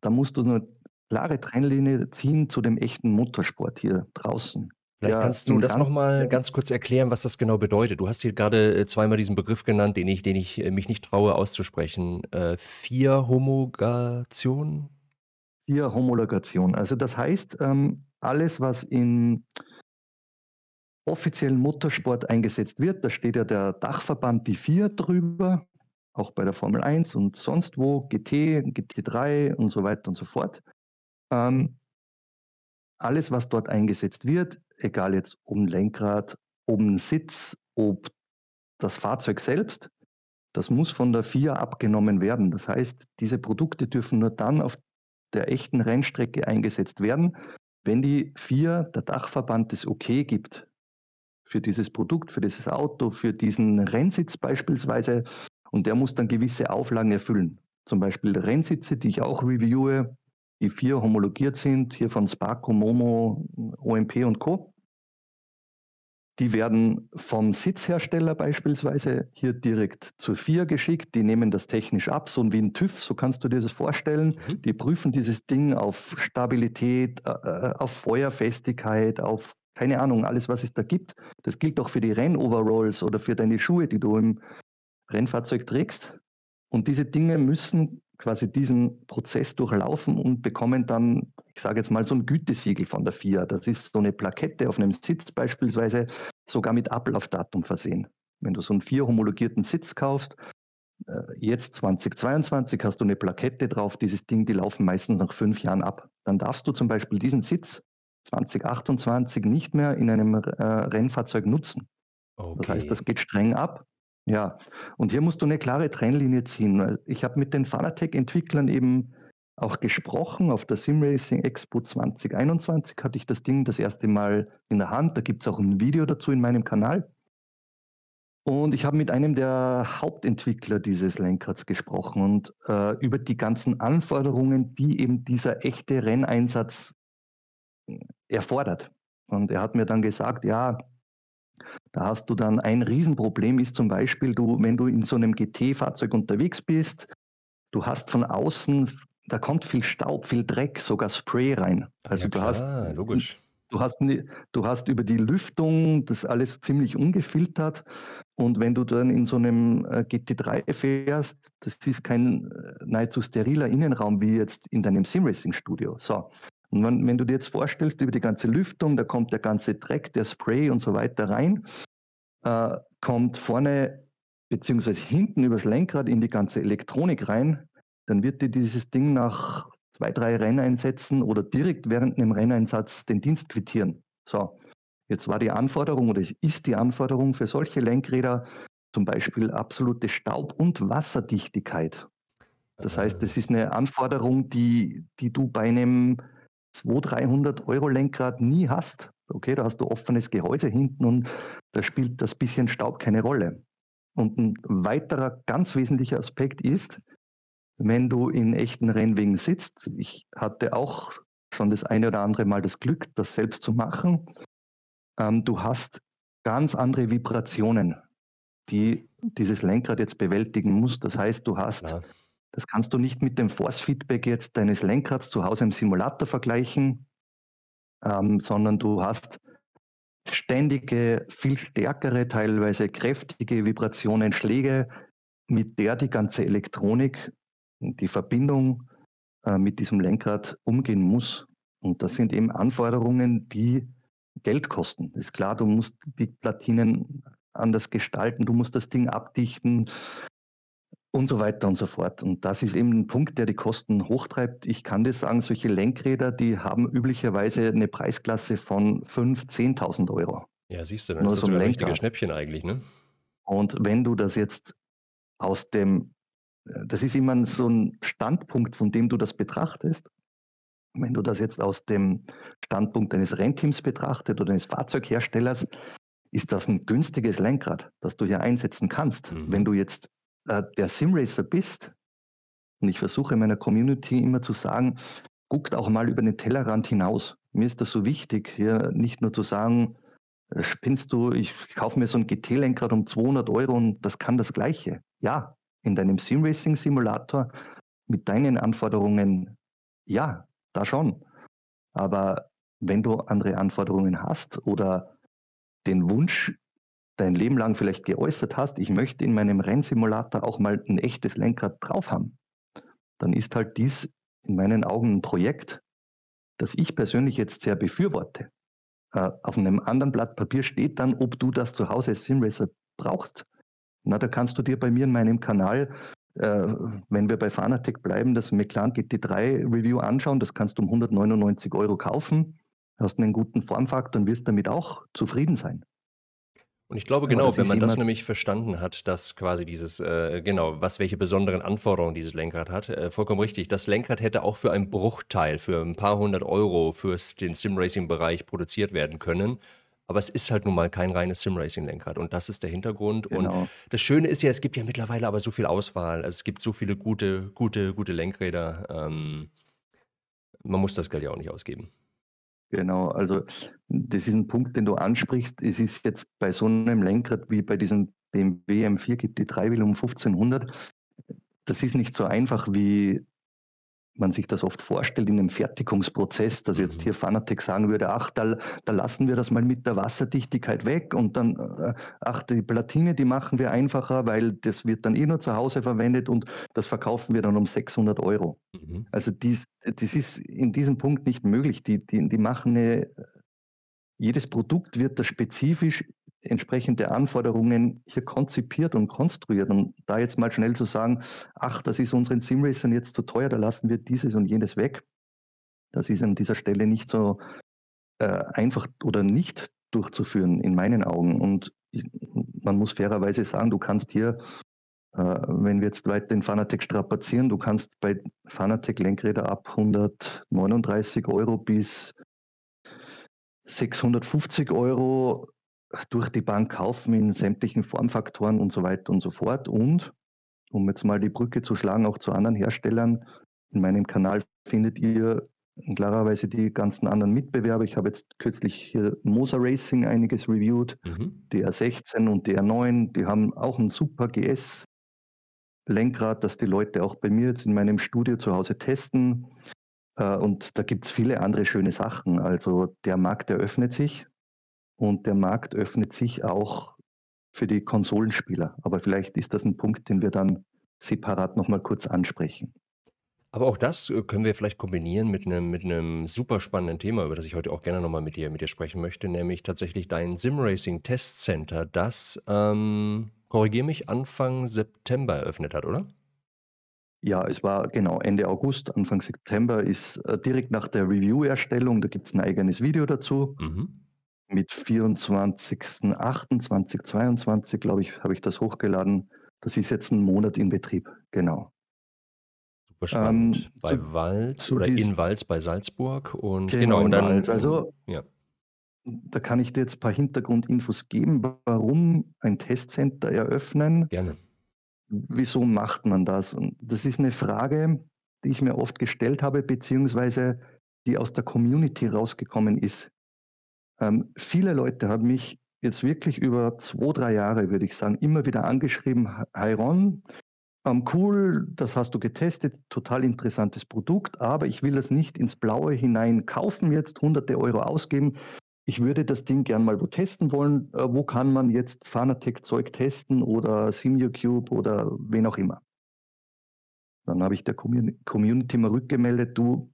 Da musst du eine klare Trennlinie ziehen zu dem echten Motorsport hier draußen. Vielleicht ja, kannst du das nochmal ganz kurz erklären, was das genau bedeutet. Du hast hier gerade äh, zweimal diesen Begriff genannt, den ich, den ich äh, mich nicht traue auszusprechen. Äh, vier Homologation? Vier Homologation. Also das heißt, ähm, alles, was in offiziellen Motorsport eingesetzt wird, da steht ja der Dachverband die vier drüber, auch bei der Formel 1 und sonst wo, GT, GT3 und so weiter und so fort. Ähm, alles, was dort eingesetzt wird, egal jetzt um Lenkrad, um Sitz, ob das Fahrzeug selbst, das muss von der FIA abgenommen werden. Das heißt, diese Produkte dürfen nur dann auf der echten Rennstrecke eingesetzt werden, wenn die FIA, der Dachverband, das okay gibt für dieses Produkt, für dieses Auto, für diesen Rennsitz beispielsweise. Und der muss dann gewisse Auflagen erfüllen. Zum Beispiel Rennsitze, die ich auch reviewe, die vier homologiert sind, hier von Sparco, Momo, OMP und Co. Die werden vom Sitzhersteller beispielsweise hier direkt zur FIA geschickt. Die nehmen das technisch ab, so wie ein TÜV, so kannst du dir das vorstellen. Mhm. Die prüfen dieses Ding auf Stabilität, äh, äh, auf Feuerfestigkeit, auf keine Ahnung, alles, was es da gibt. Das gilt auch für die Rennoveralls oder für deine Schuhe, die du im Rennfahrzeug trägst. Und diese Dinge müssen quasi diesen Prozess durchlaufen und bekommen dann, ich sage jetzt mal, so ein Gütesiegel von der FIA. Das ist so eine Plakette auf einem Sitz beispielsweise, sogar mit Ablaufdatum versehen. Wenn du so einen vier homologierten Sitz kaufst, äh, jetzt 2022 hast du eine Plakette drauf, dieses Ding, die laufen meistens nach fünf Jahren ab. Dann darfst du zum Beispiel diesen Sitz 2028 nicht mehr in einem äh, Rennfahrzeug nutzen. Okay. Das heißt, das geht streng ab. Ja, und hier musst du eine klare Trennlinie ziehen. Ich habe mit den Fanatec-Entwicklern eben auch gesprochen. Auf der SimRacing Expo 2021 hatte ich das Ding das erste Mal in der Hand. Da gibt es auch ein Video dazu in meinem Kanal. Und ich habe mit einem der Hauptentwickler dieses Lenkrads gesprochen und äh, über die ganzen Anforderungen, die eben dieser echte Renneinsatz äh, erfordert. Und er hat mir dann gesagt, ja, da hast du dann ein Riesenproblem, ist zum Beispiel, du, wenn du in so einem GT-Fahrzeug unterwegs bist, du hast von außen, da kommt viel Staub, viel Dreck, sogar Spray rein. Also ja, du hast logisch. Du hast, du hast über die Lüftung das alles ziemlich ungefiltert. Und wenn du dann in so einem äh, GT3 fährst, das ist kein äh, nahezu steriler Innenraum wie jetzt in deinem Simracing-Studio. So, und wenn, wenn, du dir jetzt vorstellst, über die ganze Lüftung, da kommt der ganze Dreck, der Spray und so weiter rein, äh, kommt vorne beziehungsweise hinten übers Lenkrad in die ganze Elektronik rein, dann wird dir dieses Ding nach zwei, drei Renneinsätzen oder direkt während einem Renneinsatz den Dienst quittieren. So, jetzt war die Anforderung oder ist die Anforderung für solche Lenkräder zum Beispiel absolute Staub- und Wasserdichtigkeit. Das heißt, das ist eine Anforderung, die, die du bei einem 200, 300 Euro Lenkrad nie hast. Okay, da hast du offenes Gehäuse hinten und da spielt das bisschen Staub keine Rolle. Und ein weiterer ganz wesentlicher Aspekt ist, wenn du in echten Rennwegen sitzt, ich hatte auch schon das eine oder andere Mal das Glück, das selbst zu machen, ähm, du hast ganz andere Vibrationen, die dieses Lenkrad jetzt bewältigen muss. Das heißt, du hast ja. Das kannst du nicht mit dem Force-Feedback jetzt deines Lenkrads zu Hause im Simulator vergleichen, ähm, sondern du hast ständige, viel stärkere, teilweise kräftige Vibrationen, Schläge, mit der die ganze Elektronik, die Verbindung äh, mit diesem Lenkrad umgehen muss. Und das sind eben Anforderungen, die Geld kosten. Ist klar, du musst die Platinen anders gestalten, du musst das Ding abdichten und so weiter und so fort. Und das ist eben ein Punkt, der die Kosten hochtreibt. Ich kann dir sagen, solche Lenkräder, die haben üblicherweise eine Preisklasse von 5.000, 10.000 Euro. Ja, siehst du, dann Nur ist das so ein richtiges Schnäppchen eigentlich, ne? Und wenn du das jetzt aus dem, das ist immer so ein Standpunkt, von dem du das betrachtest. Wenn du das jetzt aus dem Standpunkt eines Rennteams betrachtet oder eines Fahrzeugherstellers, ist das ein günstiges Lenkrad, das du hier einsetzen kannst. Mhm. Wenn du jetzt äh, der Simracer bist, und ich versuche meiner Community immer zu sagen, guckt auch mal über den Tellerrand hinaus. Mir ist das so wichtig, hier nicht nur zu sagen, äh, spinnst du, ich kaufe mir so ein GT-Lenkrad um 200 Euro und das kann das Gleiche. Ja, in deinem Simracing-Simulator mit deinen Anforderungen, ja, da schon. Aber wenn du andere Anforderungen hast oder den Wunsch dein Leben lang vielleicht geäußert hast, ich möchte in meinem Rennsimulator auch mal ein echtes Lenkrad drauf haben, dann ist halt dies in meinen Augen ein Projekt, das ich persönlich jetzt sehr befürworte. Äh, auf einem anderen Blatt Papier steht dann, ob du das zu Hause als Simracer brauchst. Na, da kannst du dir bei mir in meinem Kanal, äh, wenn wir bei Fanatec bleiben, das McLaren GT3 Review anschauen. Das kannst du um 199 Euro kaufen. Hast einen guten Formfaktor und wirst damit auch zufrieden sein. Und ich glaube genau, wenn man das nämlich verstanden hat, dass quasi dieses, äh, genau, was welche besonderen Anforderungen dieses Lenkrad hat, äh, vollkommen richtig. Das Lenkrad hätte auch für einen Bruchteil, für ein paar hundert Euro für den Simracing-Bereich produziert werden können. Aber es ist halt nun mal kein reines Simracing-Lenkrad. Und das ist der Hintergrund. Genau. Und das Schöne ist ja, es gibt ja mittlerweile aber so viel Auswahl. Also es gibt so viele gute, gute, gute Lenkräder. Ähm, man muss das Geld ja auch nicht ausgeben. Genau, also das ist ein Punkt, den du ansprichst. Es ist jetzt bei so einem Lenkrad wie bei diesem BMW M4 GT3 will um 1500. Das ist nicht so einfach wie man sich das oft vorstellt in einem Fertigungsprozess, dass jetzt mhm. hier Fanatec sagen würde, ach, da, da lassen wir das mal mit der Wasserdichtigkeit weg und dann, äh, ach, die Platine, die machen wir einfacher, weil das wird dann eh nur zu Hause verwendet und das verkaufen wir dann um 600 Euro. Mhm. Also dies, das ist in diesem Punkt nicht möglich. Die, die, die machen eine, jedes Produkt wird da spezifisch entsprechend der Anforderungen hier konzipiert und konstruiert. Und da jetzt mal schnell zu sagen, ach, das ist unseren Simracern jetzt zu teuer, da lassen wir dieses und jenes weg, das ist an dieser Stelle nicht so äh, einfach oder nicht durchzuführen in meinen Augen. Und ich, man muss fairerweise sagen, du kannst hier, äh, wenn wir jetzt weiter den Fanatec strapazieren, du kannst bei Fanatec Lenkräder ab 139 Euro bis 650 Euro durch die Bank kaufen in sämtlichen Formfaktoren und so weiter und so fort. Und um jetzt mal die Brücke zu schlagen, auch zu anderen Herstellern, in meinem Kanal findet ihr klarerweise die ganzen anderen Mitbewerber. Ich habe jetzt kürzlich hier Moser Racing einiges reviewed, mhm. DR16 und DR9, die haben auch ein super GS Lenkrad, das die Leute auch bei mir jetzt in meinem Studio zu Hause testen. Äh, und da gibt es viele andere schöne Sachen. Also der Markt eröffnet sich und der Markt öffnet sich auch für die Konsolenspieler. Aber vielleicht ist das ein Punkt, den wir dann separat nochmal kurz ansprechen. Aber auch das äh, können wir vielleicht kombinieren mit einem, mit einem super spannenden Thema, über das ich heute auch gerne nochmal mit dir, mit dir sprechen möchte, nämlich tatsächlich dein Simracing Test Center, das, ähm, korrigiere mich, Anfang September eröffnet hat, oder? Ja, es war genau Ende August, Anfang September ist äh, direkt nach der Review-Erstellung, da gibt es ein eigenes Video dazu. Mhm mit 24.08.2022, glaube ich, habe ich das hochgeladen. Das ist jetzt ein Monat in Betrieb, genau. Super spannend. Ähm, bei zu, Walz zu oder in Walz bei Salzburg und genau, genau und dann, Walz. Also ja. da kann ich dir jetzt ein paar Hintergrundinfos geben, warum ein Testcenter eröffnen. Gerne. Wieso macht man das? Das ist eine Frage, die ich mir oft gestellt habe, beziehungsweise die aus der Community rausgekommen ist. Ähm, viele Leute haben mich jetzt wirklich über zwei, drei Jahre, würde ich sagen, immer wieder angeschrieben, hi Ron, ähm, cool, das hast du getestet, total interessantes Produkt, aber ich will es nicht ins Blaue hinein kaufen, jetzt hunderte Euro ausgeben. ich würde das Ding gern mal wo testen wollen. Äh, wo kann man jetzt Fanatec-Zeug testen oder SimuCube oder wen auch immer? Dann habe ich der Community mal rückgemeldet, du,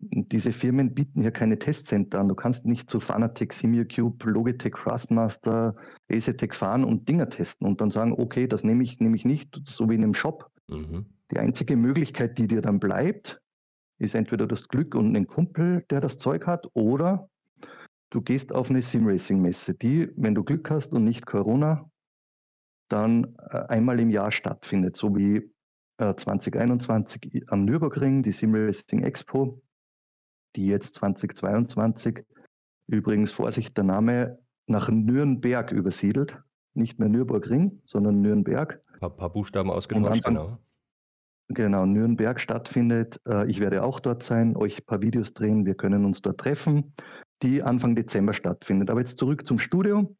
diese Firmen bieten hier keine Testcenter an. Du kannst nicht zu Fanatec, SimuCube, Logitech, Crustmaster, Asetec fahren und Dinger testen und dann sagen, okay, das nehme ich, nehme ich nicht, so wie in einem Shop. Mhm. Die einzige Möglichkeit, die dir dann bleibt, ist entweder das Glück und einen Kumpel, der das Zeug hat, oder du gehst auf eine Simracing-Messe, die, wenn du Glück hast und nicht Corona, dann äh, einmal im Jahr stattfindet, so wie 2021 äh, am Nürburgring, die Simracing Expo, die jetzt 2022 übrigens Vorsicht der Name nach Nürnberg übersiedelt. Nicht mehr Nürburgring, sondern Nürnberg. Ein paar Buchstaben ausgetauscht, genau. Genau, Nürnberg stattfindet. Äh, ich werde auch dort sein, euch ein paar Videos drehen. Wir können uns dort treffen, die Anfang Dezember stattfindet. Aber jetzt zurück zum Studio.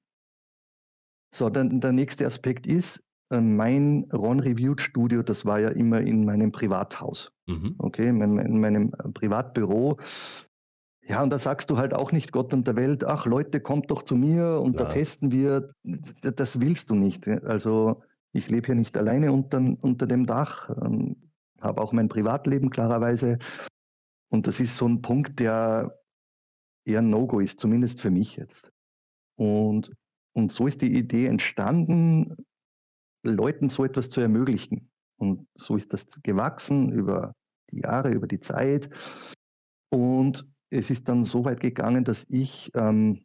So, dann der nächste Aspekt ist, mein Ron-Reviewed Studio, das war ja immer in meinem Privathaus. Mhm. Okay, in meinem, in meinem äh, Privatbüro. Ja, und da sagst du halt auch nicht Gott und der Welt, ach Leute, kommt doch zu mir und Klar. da testen wir. Das willst du nicht. Also ich lebe hier nicht alleine unter, unter dem Dach, ähm, habe auch mein Privatleben klarerweise. Und das ist so ein Punkt, der eher ein No-Go ist, zumindest für mich jetzt. Und, und so ist die Idee entstanden, Leuten so etwas zu ermöglichen. Und so ist das gewachsen über die Jahre, über die Zeit. Und es ist dann so weit gegangen, dass ich ähm,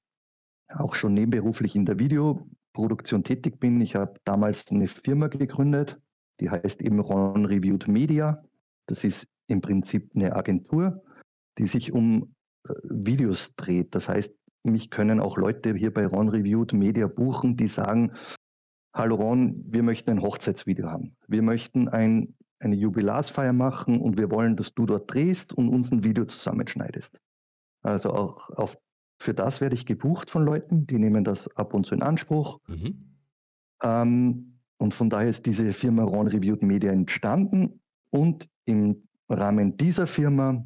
auch schon nebenberuflich in der Videoproduktion tätig bin. Ich habe damals eine Firma gegründet, die heißt eben Ron Reviewed Media. Das ist im Prinzip eine Agentur, die sich um äh, Videos dreht. Das heißt, mich können auch Leute hier bei Ron Reviewed Media buchen, die sagen, hallo Ron, wir möchten ein Hochzeitsvideo haben. Wir möchten ein, eine Jubilarsfeier machen und wir wollen, dass du dort drehst und uns ein Video zusammenschneidest. Also auch auf, für das werde ich gebucht von Leuten, die nehmen das ab und zu in Anspruch. Mhm. Ähm, und von daher ist diese Firma Ron Reviewed Media entstanden und im Rahmen dieser Firma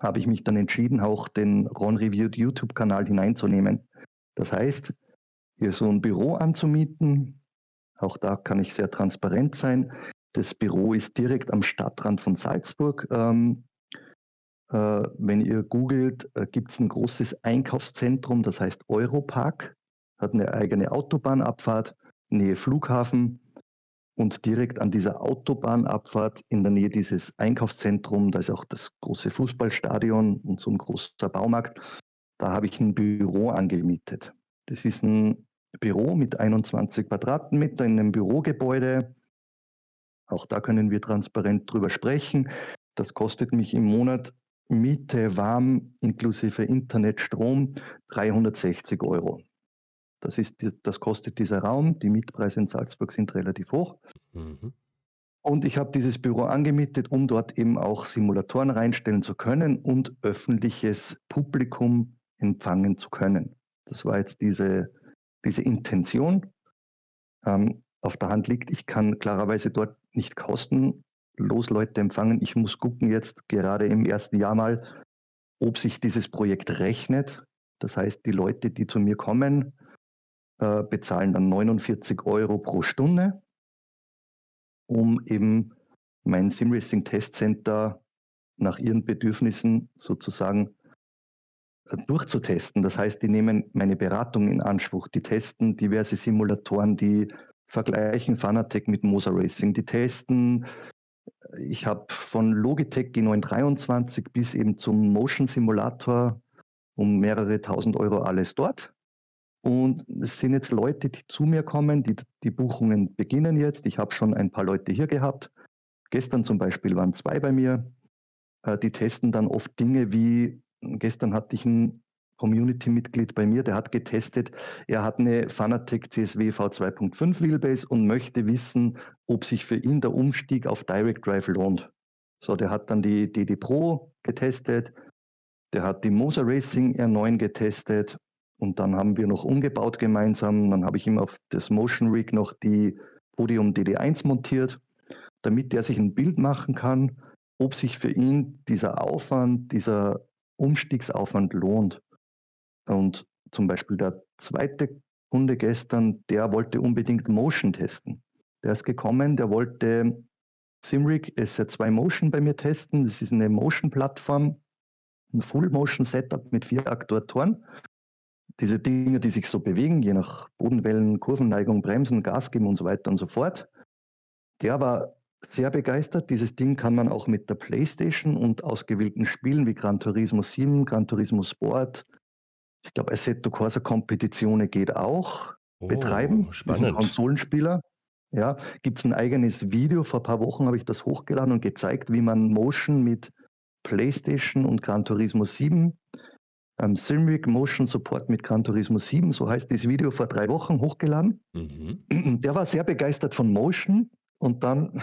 habe ich mich dann entschieden, auch den Ron Reviewed YouTube-Kanal hineinzunehmen. Das heißt, hier so ein Büro anzumieten. Auch da kann ich sehr transparent sein. Das Büro ist direkt am Stadtrand von Salzburg. Ähm, äh, wenn ihr googelt, äh, gibt es ein großes Einkaufszentrum, das heißt Europark, hat eine eigene Autobahnabfahrt, Nähe Flughafen. Und direkt an dieser Autobahnabfahrt in der Nähe dieses Einkaufszentrums, da ist auch das große Fußballstadion und so ein großer Baumarkt, da habe ich ein Büro angemietet. Das ist ein Büro mit 21 Quadratmeter in einem Bürogebäude. Auch da können wir transparent drüber sprechen. Das kostet mich im Monat Miete, warm, inklusive Internet, Strom 360 Euro. Das, ist, das kostet dieser Raum. Die Mietpreise in Salzburg sind relativ hoch. Mhm. Und ich habe dieses Büro angemietet, um dort eben auch Simulatoren reinstellen zu können und öffentliches Publikum empfangen zu können. Das war jetzt diese, diese Intention. Ähm, auf der Hand liegt, ich kann klarerweise dort nicht kostenlos Leute empfangen. Ich muss gucken jetzt gerade im ersten Jahr mal, ob sich dieses Projekt rechnet. Das heißt, die Leute, die zu mir kommen, äh, bezahlen dann 49 Euro pro Stunde, um eben mein Simracing Test Center nach ihren Bedürfnissen sozusagen durchzutesten. Das heißt, die nehmen meine Beratung in Anspruch, die testen diverse Simulatoren, die vergleichen Fanatec mit Mosa Racing, die testen. Ich habe von Logitech G923 bis eben zum Motion Simulator um mehrere tausend Euro alles dort. Und es sind jetzt Leute, die zu mir kommen, die, die Buchungen beginnen jetzt. Ich habe schon ein paar Leute hier gehabt. Gestern zum Beispiel waren zwei bei mir. Äh, die testen dann oft Dinge wie Gestern hatte ich ein Community-Mitglied bei mir, der hat getestet, er hat eine Fanatec CSW V2.5 Wheelbase und möchte wissen, ob sich für ihn der Umstieg auf Direct Drive lohnt. So, der hat dann die DD Pro getestet, der hat die Moser Racing R9 getestet und dann haben wir noch umgebaut gemeinsam. Dann habe ich ihm auf das Motion Rig noch die Podium DD1 montiert, damit er sich ein Bild machen kann, ob sich für ihn dieser Aufwand, dieser Umstiegsaufwand lohnt. Und zum Beispiel der zweite Kunde gestern, der wollte unbedingt Motion testen. Der ist gekommen, der wollte Simrig SR2 Motion bei mir testen. Das ist eine Motion-Plattform, ein Full-Motion-Setup mit vier Aktuatoren. Diese Dinge, die sich so bewegen, je nach Bodenwellen, Kurvenneigung, Bremsen, Gas geben und so weiter und so fort. Der war sehr begeistert. Dieses Ding kann man auch mit der PlayStation und ausgewählten Spielen wie Gran Turismo 7, Gran Turismo Sport, ich glaube Assetto Corsa Competizione geht auch, oh, betreiben. Spannend. Konsolenspieler. Ja, gibt es ein eigenes Video. Vor ein paar Wochen habe ich das hochgeladen und gezeigt, wie man Motion mit PlayStation und Gran Turismo 7, ähm, Simric Motion Support mit Gran Turismo 7, so heißt das Video vor drei Wochen hochgeladen. Mhm. Der war sehr begeistert von Motion und dann,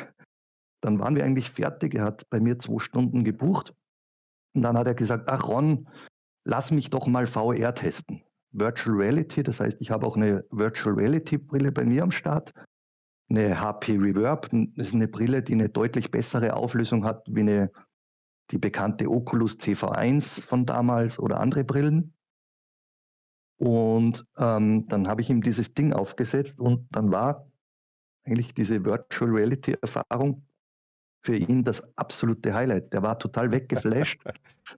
dann waren wir eigentlich fertig. Er hat bei mir zwei Stunden gebucht. Und dann hat er gesagt, ach Ron, lass mich doch mal VR testen. Virtual Reality, das heißt, ich habe auch eine Virtual Reality Brille bei mir am Start eine HP Reverb. Das ist eine Brille, die eine deutlich bessere Auflösung hat wie eine, die bekannte Oculus CV1 von damals oder andere Brillen. Und ähm, dann habe ich ihm dieses Ding aufgesetzt und dann war eigentlich diese Virtual Reality Erfahrung für ihn das absolute Highlight. Der war total weggeflasht.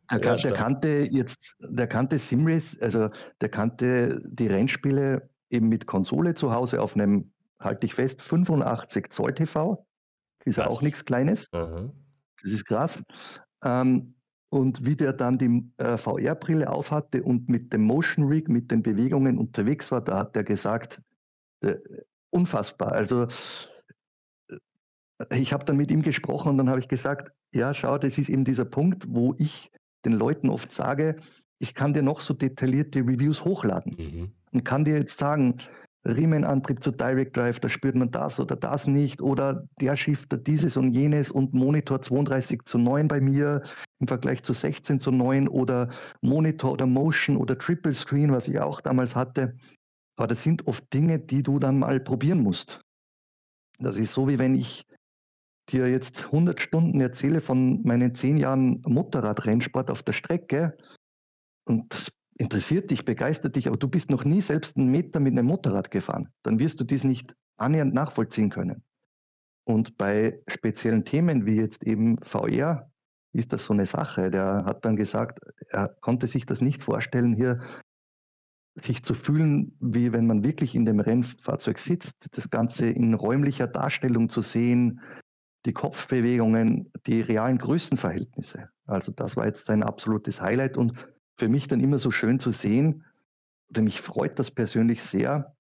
Der, ja, der kannte jetzt, der kannte Simrace, also der kannte die Rennspiele eben mit Konsole zu Hause auf einem halte ich fest, 85 Zoll TV. Ist ja auch nichts Kleines. Mhm. Das ist krass. Ähm, und wie der dann die äh, VR-Brille aufhatte und mit dem Motion Rig, mit den Bewegungen unterwegs war, da hat er gesagt, äh, unfassbar. Also ich habe dann mit ihm gesprochen und dann habe ich gesagt, ja, schau, das ist eben dieser Punkt, wo ich den Leuten oft sage, ich kann dir noch so detaillierte Reviews hochladen mhm. und kann dir jetzt sagen, Riemenantrieb zu Direct Drive, da spürt man das oder das nicht oder der Shifter dieses und jenes und Monitor 32 zu 9 bei mir im Vergleich zu 16 zu 9 oder Monitor oder Motion oder Triple Screen, was ich auch damals hatte. Aber das sind oft Dinge, die du dann mal probieren musst. Das ist so, wie wenn ich dir jetzt 100 Stunden erzähle von meinen 10 Jahren Motorradrennsport auf der Strecke und interessiert dich, begeistert dich, aber du bist noch nie selbst einen Meter mit einem Motorrad gefahren, dann wirst du dies nicht annähernd nachvollziehen können. Und bei speziellen Themen wie jetzt eben VR ist das so eine Sache. Der hat dann gesagt, er konnte sich das nicht vorstellen, hier sich zu fühlen, wie wenn man wirklich in dem Rennfahrzeug sitzt, das Ganze in räumlicher Darstellung zu sehen, die Kopfbewegungen, die realen Größenverhältnisse. Also das war jetzt sein absolutes Highlight und für mich dann immer so schön zu sehen, oder mich freut das persönlich sehr,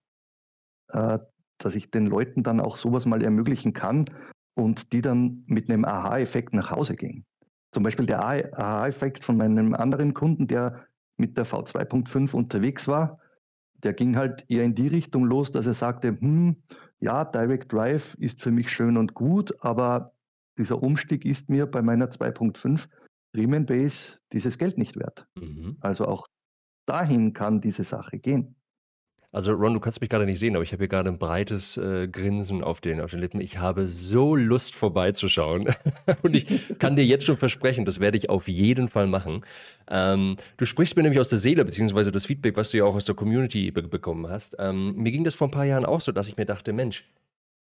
äh, dass ich den Leuten dann auch sowas mal ermöglichen kann und die dann mit einem Aha-Effekt nach Hause gehen. Zum Beispiel der Aha-Effekt von meinem anderen Kunden, der mit der V2.5 unterwegs war, der ging halt eher in die Richtung los, dass er sagte, hm, ja, Direct Drive ist für mich schön und gut, aber dieser Umstieg ist mir bei meiner 2.5 Riemen Base dieses Geld nicht wert. Mhm. Also auch dahin kann diese Sache gehen. Also Ron, du kannst mich gerade nicht sehen, aber ich habe hier gerade ein breites äh, Grinsen auf den, auf den Lippen. Ich habe so Lust vorbeizuschauen. Und ich kann dir jetzt schon versprechen, das werde ich auf jeden Fall machen. Ähm, du sprichst mir nämlich aus der Seele, beziehungsweise das Feedback, was du ja auch aus der Community be bekommen hast. Ähm, mir ging das vor ein paar Jahren auch so, dass ich mir dachte, Mensch,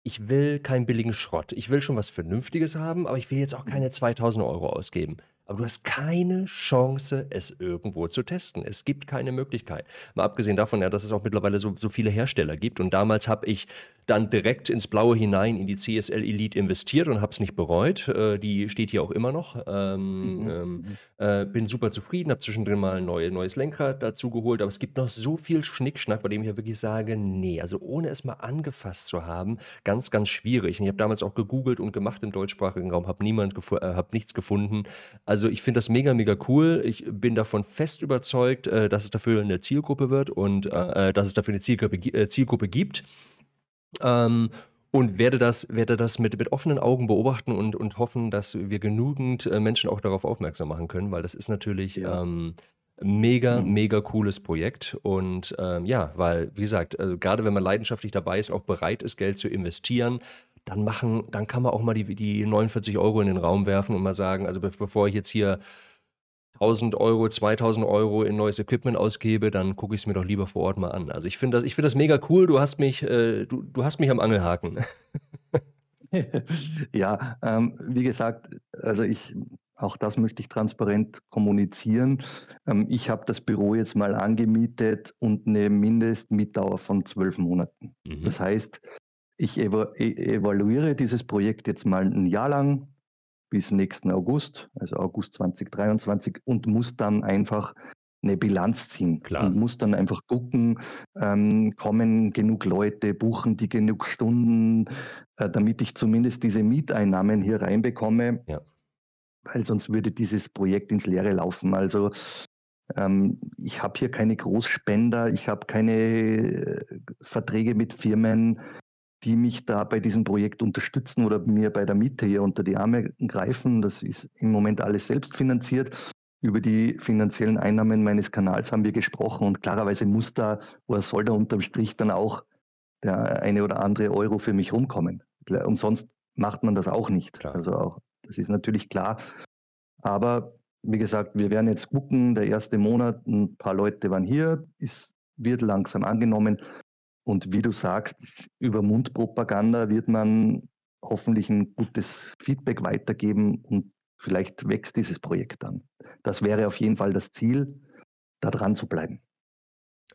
ich will keinen billigen Schrott. Ich will schon was Vernünftiges haben, aber ich will jetzt auch keine 2000 Euro ausgeben. Aber du hast keine Chance, es irgendwo zu testen. Es gibt keine Möglichkeit. Mal abgesehen davon, ja, dass es auch mittlerweile so, so viele Hersteller gibt. Und damals habe ich dann direkt ins Blaue hinein in die CSL Elite investiert und habe es nicht bereut. Äh, die steht hier auch immer noch. Ähm, mhm. ähm, äh, bin super zufrieden, habe zwischendrin mal ein neue, neues Lenkrad dazu geholt. Aber es gibt noch so viel Schnickschnack, bei dem ich ja wirklich sage, nee, also ohne es mal angefasst zu haben, ganz, ganz schwierig. Und ich habe damals auch gegoogelt und gemacht im deutschsprachigen Raum, habe niemand, äh, habe nichts gefunden. Also also ich finde das mega, mega cool. Ich bin davon fest überzeugt, äh, dass es dafür eine Zielgruppe wird und äh, äh dass es dafür eine Zielgruppe, Zielgruppe gibt. Ähm, und werde das, werde das mit, mit offenen Augen beobachten und, und hoffen, dass wir genügend Menschen auch darauf aufmerksam machen können, weil das ist natürlich ja. ähm, mega, mhm. mega cooles Projekt. Und ähm, ja, weil, wie gesagt, also gerade wenn man leidenschaftlich dabei ist, auch bereit ist, Geld zu investieren, dann machen, dann kann man auch mal die, die 49 Euro in den Raum werfen und mal sagen, also bevor ich jetzt hier 1000 Euro, 2000 Euro in neues Equipment ausgebe, dann gucke ich es mir doch lieber vor Ort mal an. Also ich finde das, ich finde das mega cool. Du hast mich, äh, du, du hast mich am Angelhaken. ja, ähm, wie gesagt, also ich, auch das möchte ich transparent kommunizieren. Ähm, ich habe das Büro jetzt mal angemietet und eine Mindestmietdauer von zwölf Monaten. Mhm. Das heißt, ich e evaluiere dieses Projekt jetzt mal ein Jahr lang bis nächsten August, also August 2023, und muss dann einfach eine Bilanz ziehen Klar. und muss dann einfach gucken, ähm, kommen genug Leute, buchen die genug Stunden, äh, damit ich zumindest diese Mieteinnahmen hier reinbekomme. Ja weil sonst würde dieses Projekt ins Leere laufen. Also ähm, ich habe hier keine Großspender, ich habe keine äh, Verträge mit Firmen, die mich da bei diesem Projekt unterstützen oder mir bei der Miete hier unter die Arme greifen. Das ist im Moment alles selbst finanziert. Über die finanziellen Einnahmen meines Kanals haben wir gesprochen und klarerweise muss da oder soll da unterm Strich dann auch der eine oder andere Euro für mich rumkommen. Umsonst macht man das auch nicht. Klar. Also auch das ist natürlich klar. Aber wie gesagt, wir werden jetzt gucken, der erste Monat, ein paar Leute waren hier, es wird langsam angenommen. Und wie du sagst, über Mundpropaganda wird man hoffentlich ein gutes Feedback weitergeben und vielleicht wächst dieses Projekt dann. Das wäre auf jeden Fall das Ziel, da dran zu bleiben.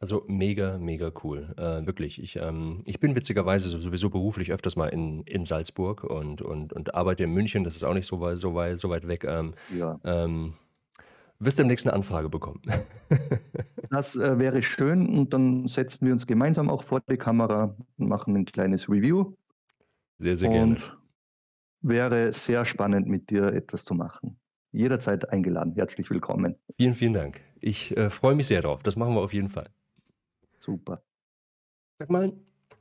Also mega, mega cool. Äh, wirklich. Ich, ähm, ich bin witzigerweise sowieso beruflich öfters mal in, in Salzburg und, und, und arbeite in München. Das ist auch nicht so weit, so weit, so weit weg. Ähm, ja. ähm, wirst du demnächst eine Anfrage bekommen. das äh, wäre schön und dann setzen wir uns gemeinsam auch vor die Kamera und machen ein kleines Review. Sehr, sehr gerne. Und wäre sehr spannend, mit dir etwas zu machen. Jederzeit eingeladen. Herzlich willkommen. Vielen, vielen Dank. Ich äh, freue mich sehr drauf. Das machen wir auf jeden Fall. Super. Sag mal,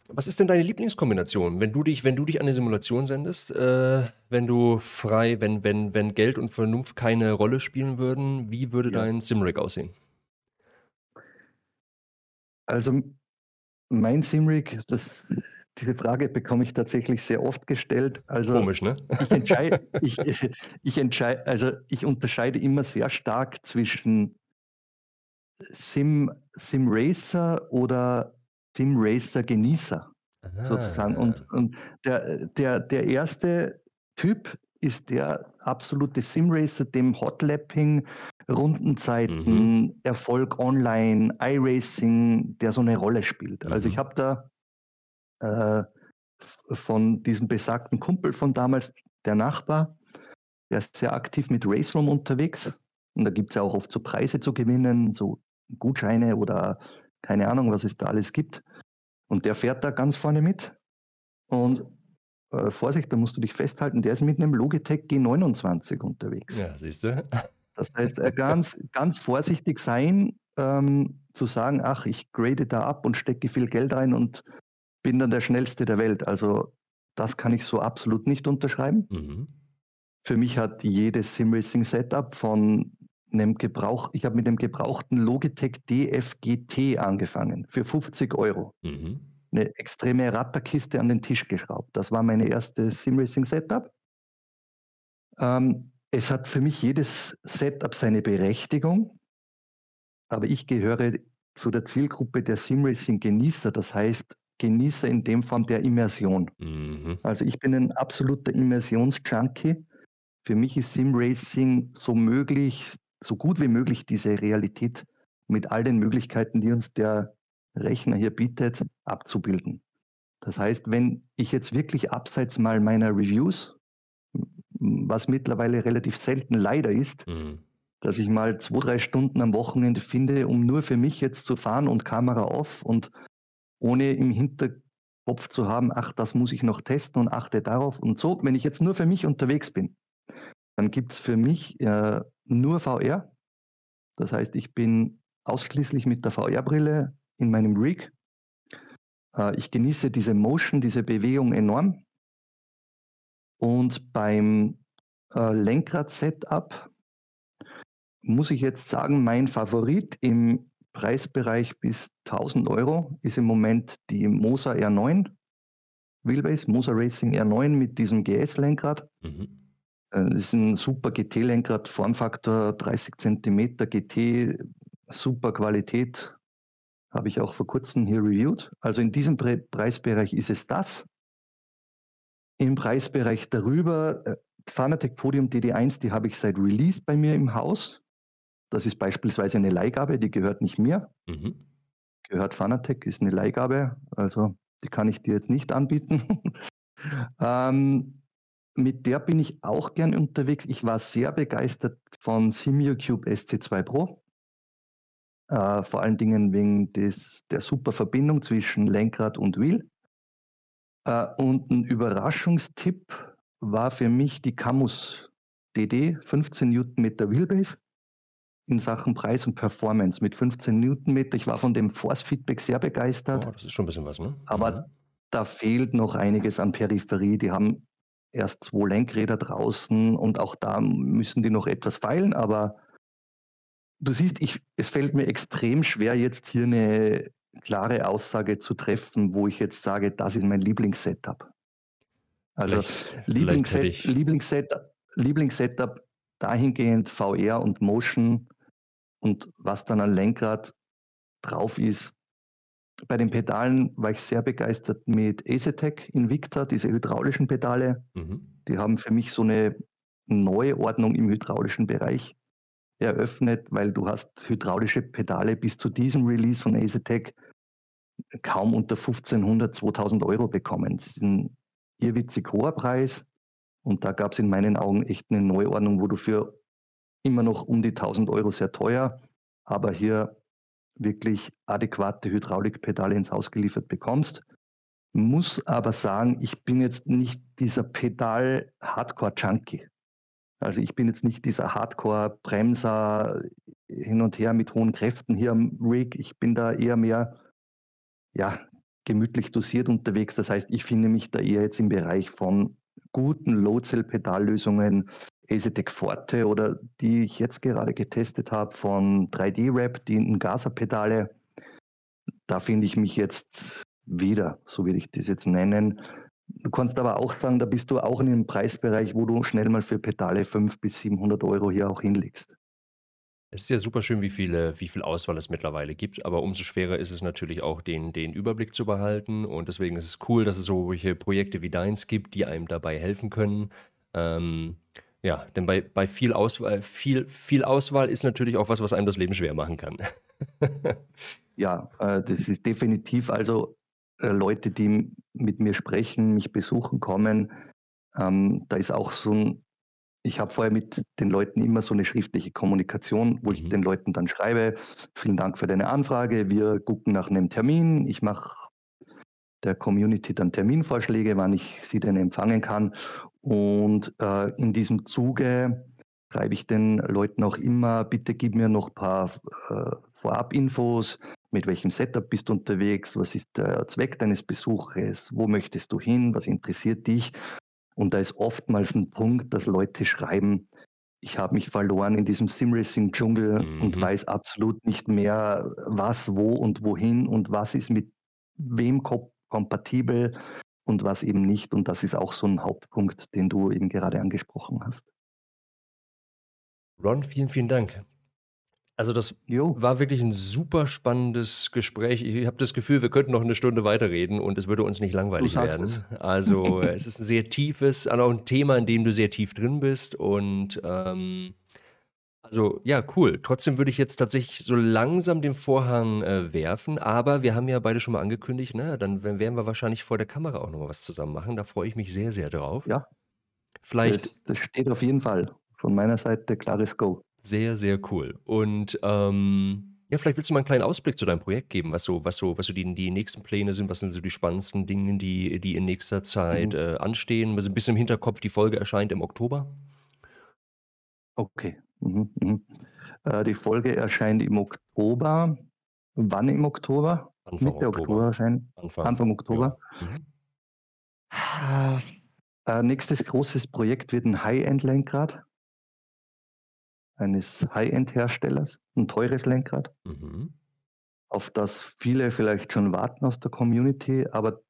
was ist denn deine Lieblingskombination, wenn du dich, wenn du dich an eine Simulation sendest, äh, wenn du frei, wenn, wenn, wenn Geld und Vernunft keine Rolle spielen würden, wie würde ja. dein Simrig aussehen? Also mein Simrig, das, diese Frage bekomme ich tatsächlich sehr oft gestellt. Also Komisch, ne? ich entscheide, ich, ich entscheide, also ich unterscheide immer sehr stark zwischen Sim, Sim Racer oder Sim Racer Genießer Aha. sozusagen. Und, und der, der, der erste Typ ist der absolute Sim Racer, dem Hotlapping, Rundenzeiten, mhm. Erfolg online, iRacing, der so eine Rolle spielt. Mhm. Also ich mhm. habe da äh, von diesem besagten Kumpel von damals, der Nachbar, der ist sehr aktiv mit Race Room unterwegs. Und da gibt es ja auch oft so Preise zu gewinnen, so Gutscheine oder keine Ahnung, was es da alles gibt. Und der fährt da ganz vorne mit. Und äh, Vorsicht, da musst du dich festhalten, der ist mit einem Logitech G29 unterwegs. Ja, siehst du. Das heißt, äh, ganz, ganz vorsichtig sein, ähm, zu sagen, ach, ich grade da ab und stecke viel Geld rein und bin dann der schnellste der Welt. Also das kann ich so absolut nicht unterschreiben. Mhm. Für mich hat jedes Simracing-Setup von einem Gebrauch, ich habe mit dem gebrauchten Logitech DFGT angefangen für 50 Euro. Mhm. Eine extreme Ratterkiste an den Tisch geschraubt. Das war meine erste Simracing-Setup. Ähm, es hat für mich jedes Setup seine Berechtigung, aber ich gehöre zu der Zielgruppe der Simracing-Genießer, das heißt Genießer in dem Form der Immersion. Mhm. Also ich bin ein absoluter Immersions-Junkie. Für mich ist Simracing so möglich, so gut wie möglich diese Realität mit all den Möglichkeiten, die uns der Rechner hier bietet, abzubilden. Das heißt, wenn ich jetzt wirklich abseits mal meiner Reviews, was mittlerweile relativ selten leider ist, mhm. dass ich mal zwei, drei Stunden am Wochenende finde, um nur für mich jetzt zu fahren und Kamera off und ohne im Hinterkopf zu haben, ach, das muss ich noch testen und achte darauf und so. Wenn ich jetzt nur für mich unterwegs bin, dann gibt es für mich äh, nur VR. Das heißt, ich bin ausschließlich mit der VR-Brille in meinem Rig. Äh, ich genieße diese Motion, diese Bewegung enorm. Und beim äh, Lenkrad-Setup muss ich jetzt sagen, mein Favorit im Preisbereich bis 1000 Euro ist im Moment die Mosa R9 Wheelbase, Mosa Racing R9 mit diesem GS-Lenkrad. Mhm. Äh, das ist ein super GT-Lenkrad, Formfaktor 30 cm, GT, super Qualität. Habe ich auch vor kurzem hier reviewed. Also in diesem Pre Preisbereich ist es das. Im Preisbereich darüber, äh, Fanatec Podium DD1, die habe ich seit Release bei mir im Haus. Das ist beispielsweise eine Leihgabe, die gehört nicht mir. Mhm. Gehört Fanatec, ist eine Leihgabe. Also die kann ich dir jetzt nicht anbieten. ähm, mit der bin ich auch gern unterwegs. Ich war sehr begeistert von SimuCube SC2 Pro. Äh, vor allen Dingen wegen des, der super Verbindung zwischen Lenkrad und Wheel. Äh, und ein Überraschungstipp war für mich die Camus DD 15 Newtonmeter Wheelbase in Sachen Preis und Performance mit 15 Newtonmeter. Ich war von dem Force-Feedback sehr begeistert. Oh, das ist schon ein bisschen was, ne? Aber mhm. da fehlt noch einiges an Peripherie. Die haben erst zwei Lenkräder draußen und auch da müssen die noch etwas feilen, aber du siehst, ich, es fällt mir extrem schwer, jetzt hier eine klare Aussage zu treffen, wo ich jetzt sage, das ist mein Lieblingssetup. Also Lieblingsset, Lieblingssetup, Lieblingssetup dahingehend VR und Motion und was dann an Lenkrad drauf ist. Bei den Pedalen war ich sehr begeistert mit Acetec Invicta, diese hydraulischen Pedale. Mhm. Die haben für mich so eine neue Ordnung im hydraulischen Bereich eröffnet, weil du hast hydraulische Pedale bis zu diesem Release von Acetec kaum unter 1500, 2000 Euro bekommen. Das ist ein irrwitzig hoher Preis. Und da gab es in meinen Augen echt eine Neuordnung, wo du für immer noch um die 1000 Euro sehr teuer, aber hier wirklich adäquate Hydraulikpedale ins Haus geliefert bekommst. Muss aber sagen, ich bin jetzt nicht dieser Pedal-Hardcore-Junkie. Also ich bin jetzt nicht dieser Hardcore-Bremser hin und her mit hohen Kräften hier am Rig. Ich bin da eher mehr ja, gemütlich dosiert unterwegs. Das heißt, ich finde mich da eher jetzt im Bereich von guten Low-Cell-Pedallösungen, Acetec Forte oder die ich jetzt gerade getestet habe von 3D-Rap, die Ngasa-Pedale. Da finde ich mich jetzt wieder, so würde ich das jetzt nennen. Du kannst aber auch sagen, da bist du auch in einem Preisbereich, wo du schnell mal für Pedale 500 bis 700 Euro hier auch hinlegst. Es ist ja super schön, wie viele, wie viel Auswahl es mittlerweile gibt, aber umso schwerer ist es natürlich auch, den, den Überblick zu behalten. Und deswegen ist es cool, dass es solche Projekte wie deins gibt, die einem dabei helfen können. Ähm, ja, denn bei, bei viel Auswahl, viel, viel Auswahl ist natürlich auch was, was einem das Leben schwer machen kann. ja, äh, das ist definitiv also äh, Leute, die mit mir sprechen, mich besuchen kommen. Ähm, da ist auch so ein ich habe vorher mit den Leuten immer so eine schriftliche Kommunikation, wo mhm. ich den Leuten dann schreibe, vielen Dank für deine Anfrage, wir gucken nach einem Termin, ich mache der Community dann Terminvorschläge, wann ich sie denn empfangen kann. Und äh, in diesem Zuge schreibe ich den Leuten auch immer, bitte gib mir noch ein paar äh, Vorabinfos, mit welchem Setup bist du unterwegs, was ist der Zweck deines Besuches, wo möchtest du hin, was interessiert dich. Und da ist oftmals ein Punkt, dass Leute schreiben, ich habe mich verloren in diesem Simracing-Dschungel mhm. und weiß absolut nicht mehr, was, wo und wohin und was ist mit wem ko kompatibel und was eben nicht. Und das ist auch so ein Hauptpunkt, den du eben gerade angesprochen hast. Ron, vielen, vielen Dank. Also das jo. war wirklich ein super spannendes Gespräch. Ich habe das Gefühl, wir könnten noch eine Stunde weiterreden und es würde uns nicht langweilig werden. Es. Also es ist ein sehr tiefes, auch ein Thema, in dem du sehr tief drin bist und ähm, also ja, cool. Trotzdem würde ich jetzt tatsächlich so langsam den Vorhang äh, werfen, aber wir haben ja beide schon mal angekündigt, na, dann werden wir wahrscheinlich vor der Kamera auch noch mal was zusammen machen. Da freue ich mich sehr, sehr drauf. Ja. Vielleicht. Das, das steht auf jeden Fall. Von meiner Seite klares Go. Sehr, sehr cool. Und ähm, ja, vielleicht willst du mal einen kleinen Ausblick zu deinem Projekt geben, was so, was so, was so die, die nächsten Pläne sind, was sind so die spannendsten Dinge, die, die in nächster Zeit mhm. äh, anstehen. Also ein bisschen im Hinterkopf, die Folge erscheint im Oktober. Okay. Mhm, mhm. Äh, die Folge erscheint im Oktober. Wann im Oktober? Anfang Mitte Oktober, Oktober erscheint. Anfang, Anfang Oktober. Ja. Mhm. Äh, nächstes großes Projekt wird ein High-End-Lenkrad eines High-End-Herstellers, ein teures Lenkrad, mhm. auf das viele vielleicht schon warten aus der Community, aber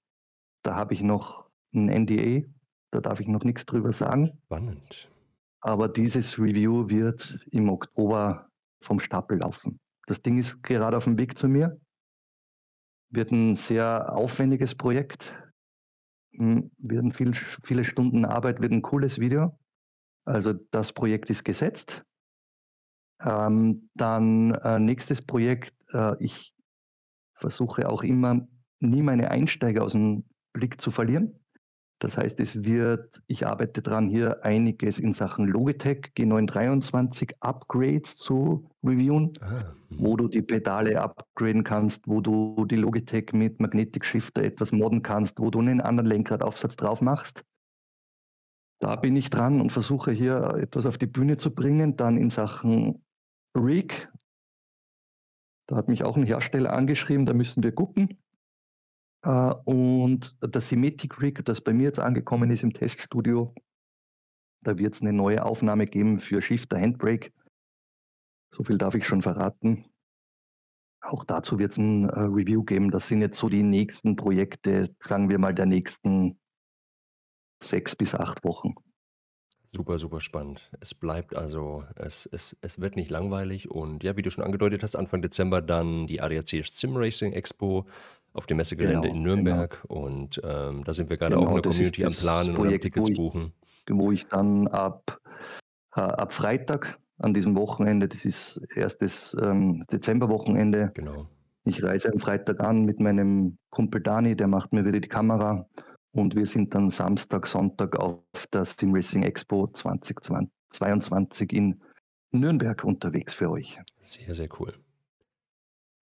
da habe ich noch ein NDA, da darf ich noch nichts drüber sagen. Spannend. Aber dieses Review wird im Oktober vom Stapel laufen. Das Ding ist gerade auf dem Weg zu mir. Wird ein sehr aufwendiges Projekt. Hm, werden viel, viele Stunden Arbeit, wird ein cooles Video. Also das Projekt ist gesetzt. Ähm, dann äh, nächstes Projekt. Äh, ich versuche auch immer nie meine Einsteiger aus dem Blick zu verlieren. Das heißt, es wird, ich arbeite daran, hier einiges in Sachen Logitech G923 Upgrades zu reviewen, ah. wo du die Pedale upgraden kannst, wo du die Logitech mit Magnetic Shifter etwas modden kannst, wo du einen anderen Lenkradaufsatz drauf machst. Da bin ich dran und versuche hier etwas auf die Bühne zu bringen. Dann in Sachen Rig, da hat mich auch ein Hersteller angeschrieben, da müssen wir gucken. Äh, und das Symmetric Rig, das bei mir jetzt angekommen ist im Teststudio, da wird es eine neue Aufnahme geben für Shifter Handbrake. So viel darf ich schon verraten. Auch dazu wird es ein äh, Review geben. Das sind jetzt so die nächsten Projekte, sagen wir mal, der nächsten sechs bis acht Wochen. Super, super spannend. Es bleibt also, es, es, es wird nicht langweilig und ja, wie du schon angedeutet hast, Anfang Dezember dann die ADAC Sim Racing Expo auf dem Messegelände genau, in Nürnberg. Genau. Und ähm, da sind wir gerade genau, auch in der Community am Planen Projekt, und am Tickets wo buchen. Wo ich dann ab, äh, ab Freitag an diesem Wochenende, das ist erstes ähm, Dezemberwochenende. Genau. Ich reise am Freitag an mit meinem Kumpel Dani, der macht mir wieder die Kamera. Und wir sind dann Samstag, Sonntag auf der Sim Racing Expo 2022 in Nürnberg unterwegs für euch. Sehr, sehr cool.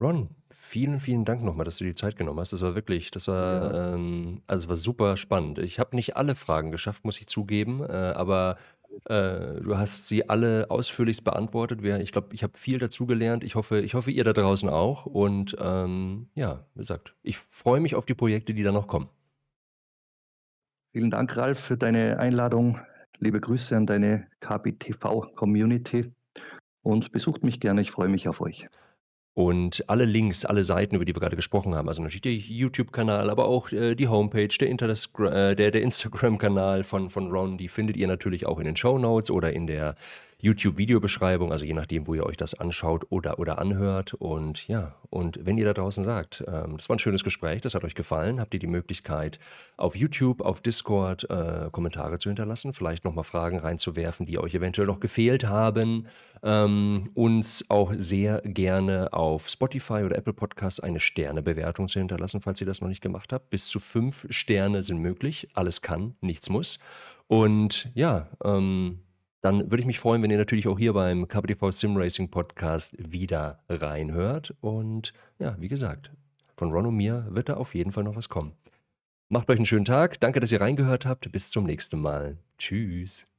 Ron, vielen, vielen Dank nochmal, dass du die Zeit genommen hast. Das war wirklich, das war, Ja. ähm, also war super spannend. Ich habe nicht alle Fragen geschafft, muss ich zugeben, äh, aber äh, du hast sie alle ausführlichst beantwortet. Wir, ich glaube, ich habe viel dazugelernt. Ich hoffe, ich hoffe, ihr da draußen auch. Und ähm, ja, wie gesagt, ich freue mich auf die Projekte, die da noch kommen. Vielen Dank, Ralf, für deine Einladung. Liebe Grüße an deine KBTV-Community und besucht mich gerne. Ich freue mich auf euch. Und alle Links, alle Seiten, über die wir gerade gesprochen haben, also natürlich der YouTube-Kanal, aber auch äh, die Homepage, der, äh, der, der Instagram-Kanal von, von Ron, die findet ihr natürlich auch in den Show Notes oder in der YouTube-Videobeschreibung, also je nachdem, wo ihr euch das anschaut oder, oder anhört. Und ja, und wenn ihr da draußen sagt, ähm, das war ein schönes Gespräch, das hat euch gefallen, habt ihr die Möglichkeit, auf YouTube, auf Discord äh, Kommentare zu hinterlassen, vielleicht nochmal Fragen reinzuwerfen, die euch eventuell noch gefehlt haben. Ähm, uns auch sehr gerne auf Spotify oder Apple Podcasts eine Sternebewertung zu hinterlassen, falls ihr das noch nicht gemacht habt. Bis zu fünf Sterne sind möglich. Alles kann, nichts muss. Und ja, ähm, dann würde ich mich freuen, wenn ihr natürlich auch hier beim KPTV Sim Racing Podcast wieder reinhört. Und ja, wie gesagt, von Ron und mir wird da auf jeden Fall noch was kommen. Macht euch einen schönen Tag. Danke, dass ihr reingehört habt. Bis zum nächsten Mal. Tschüss.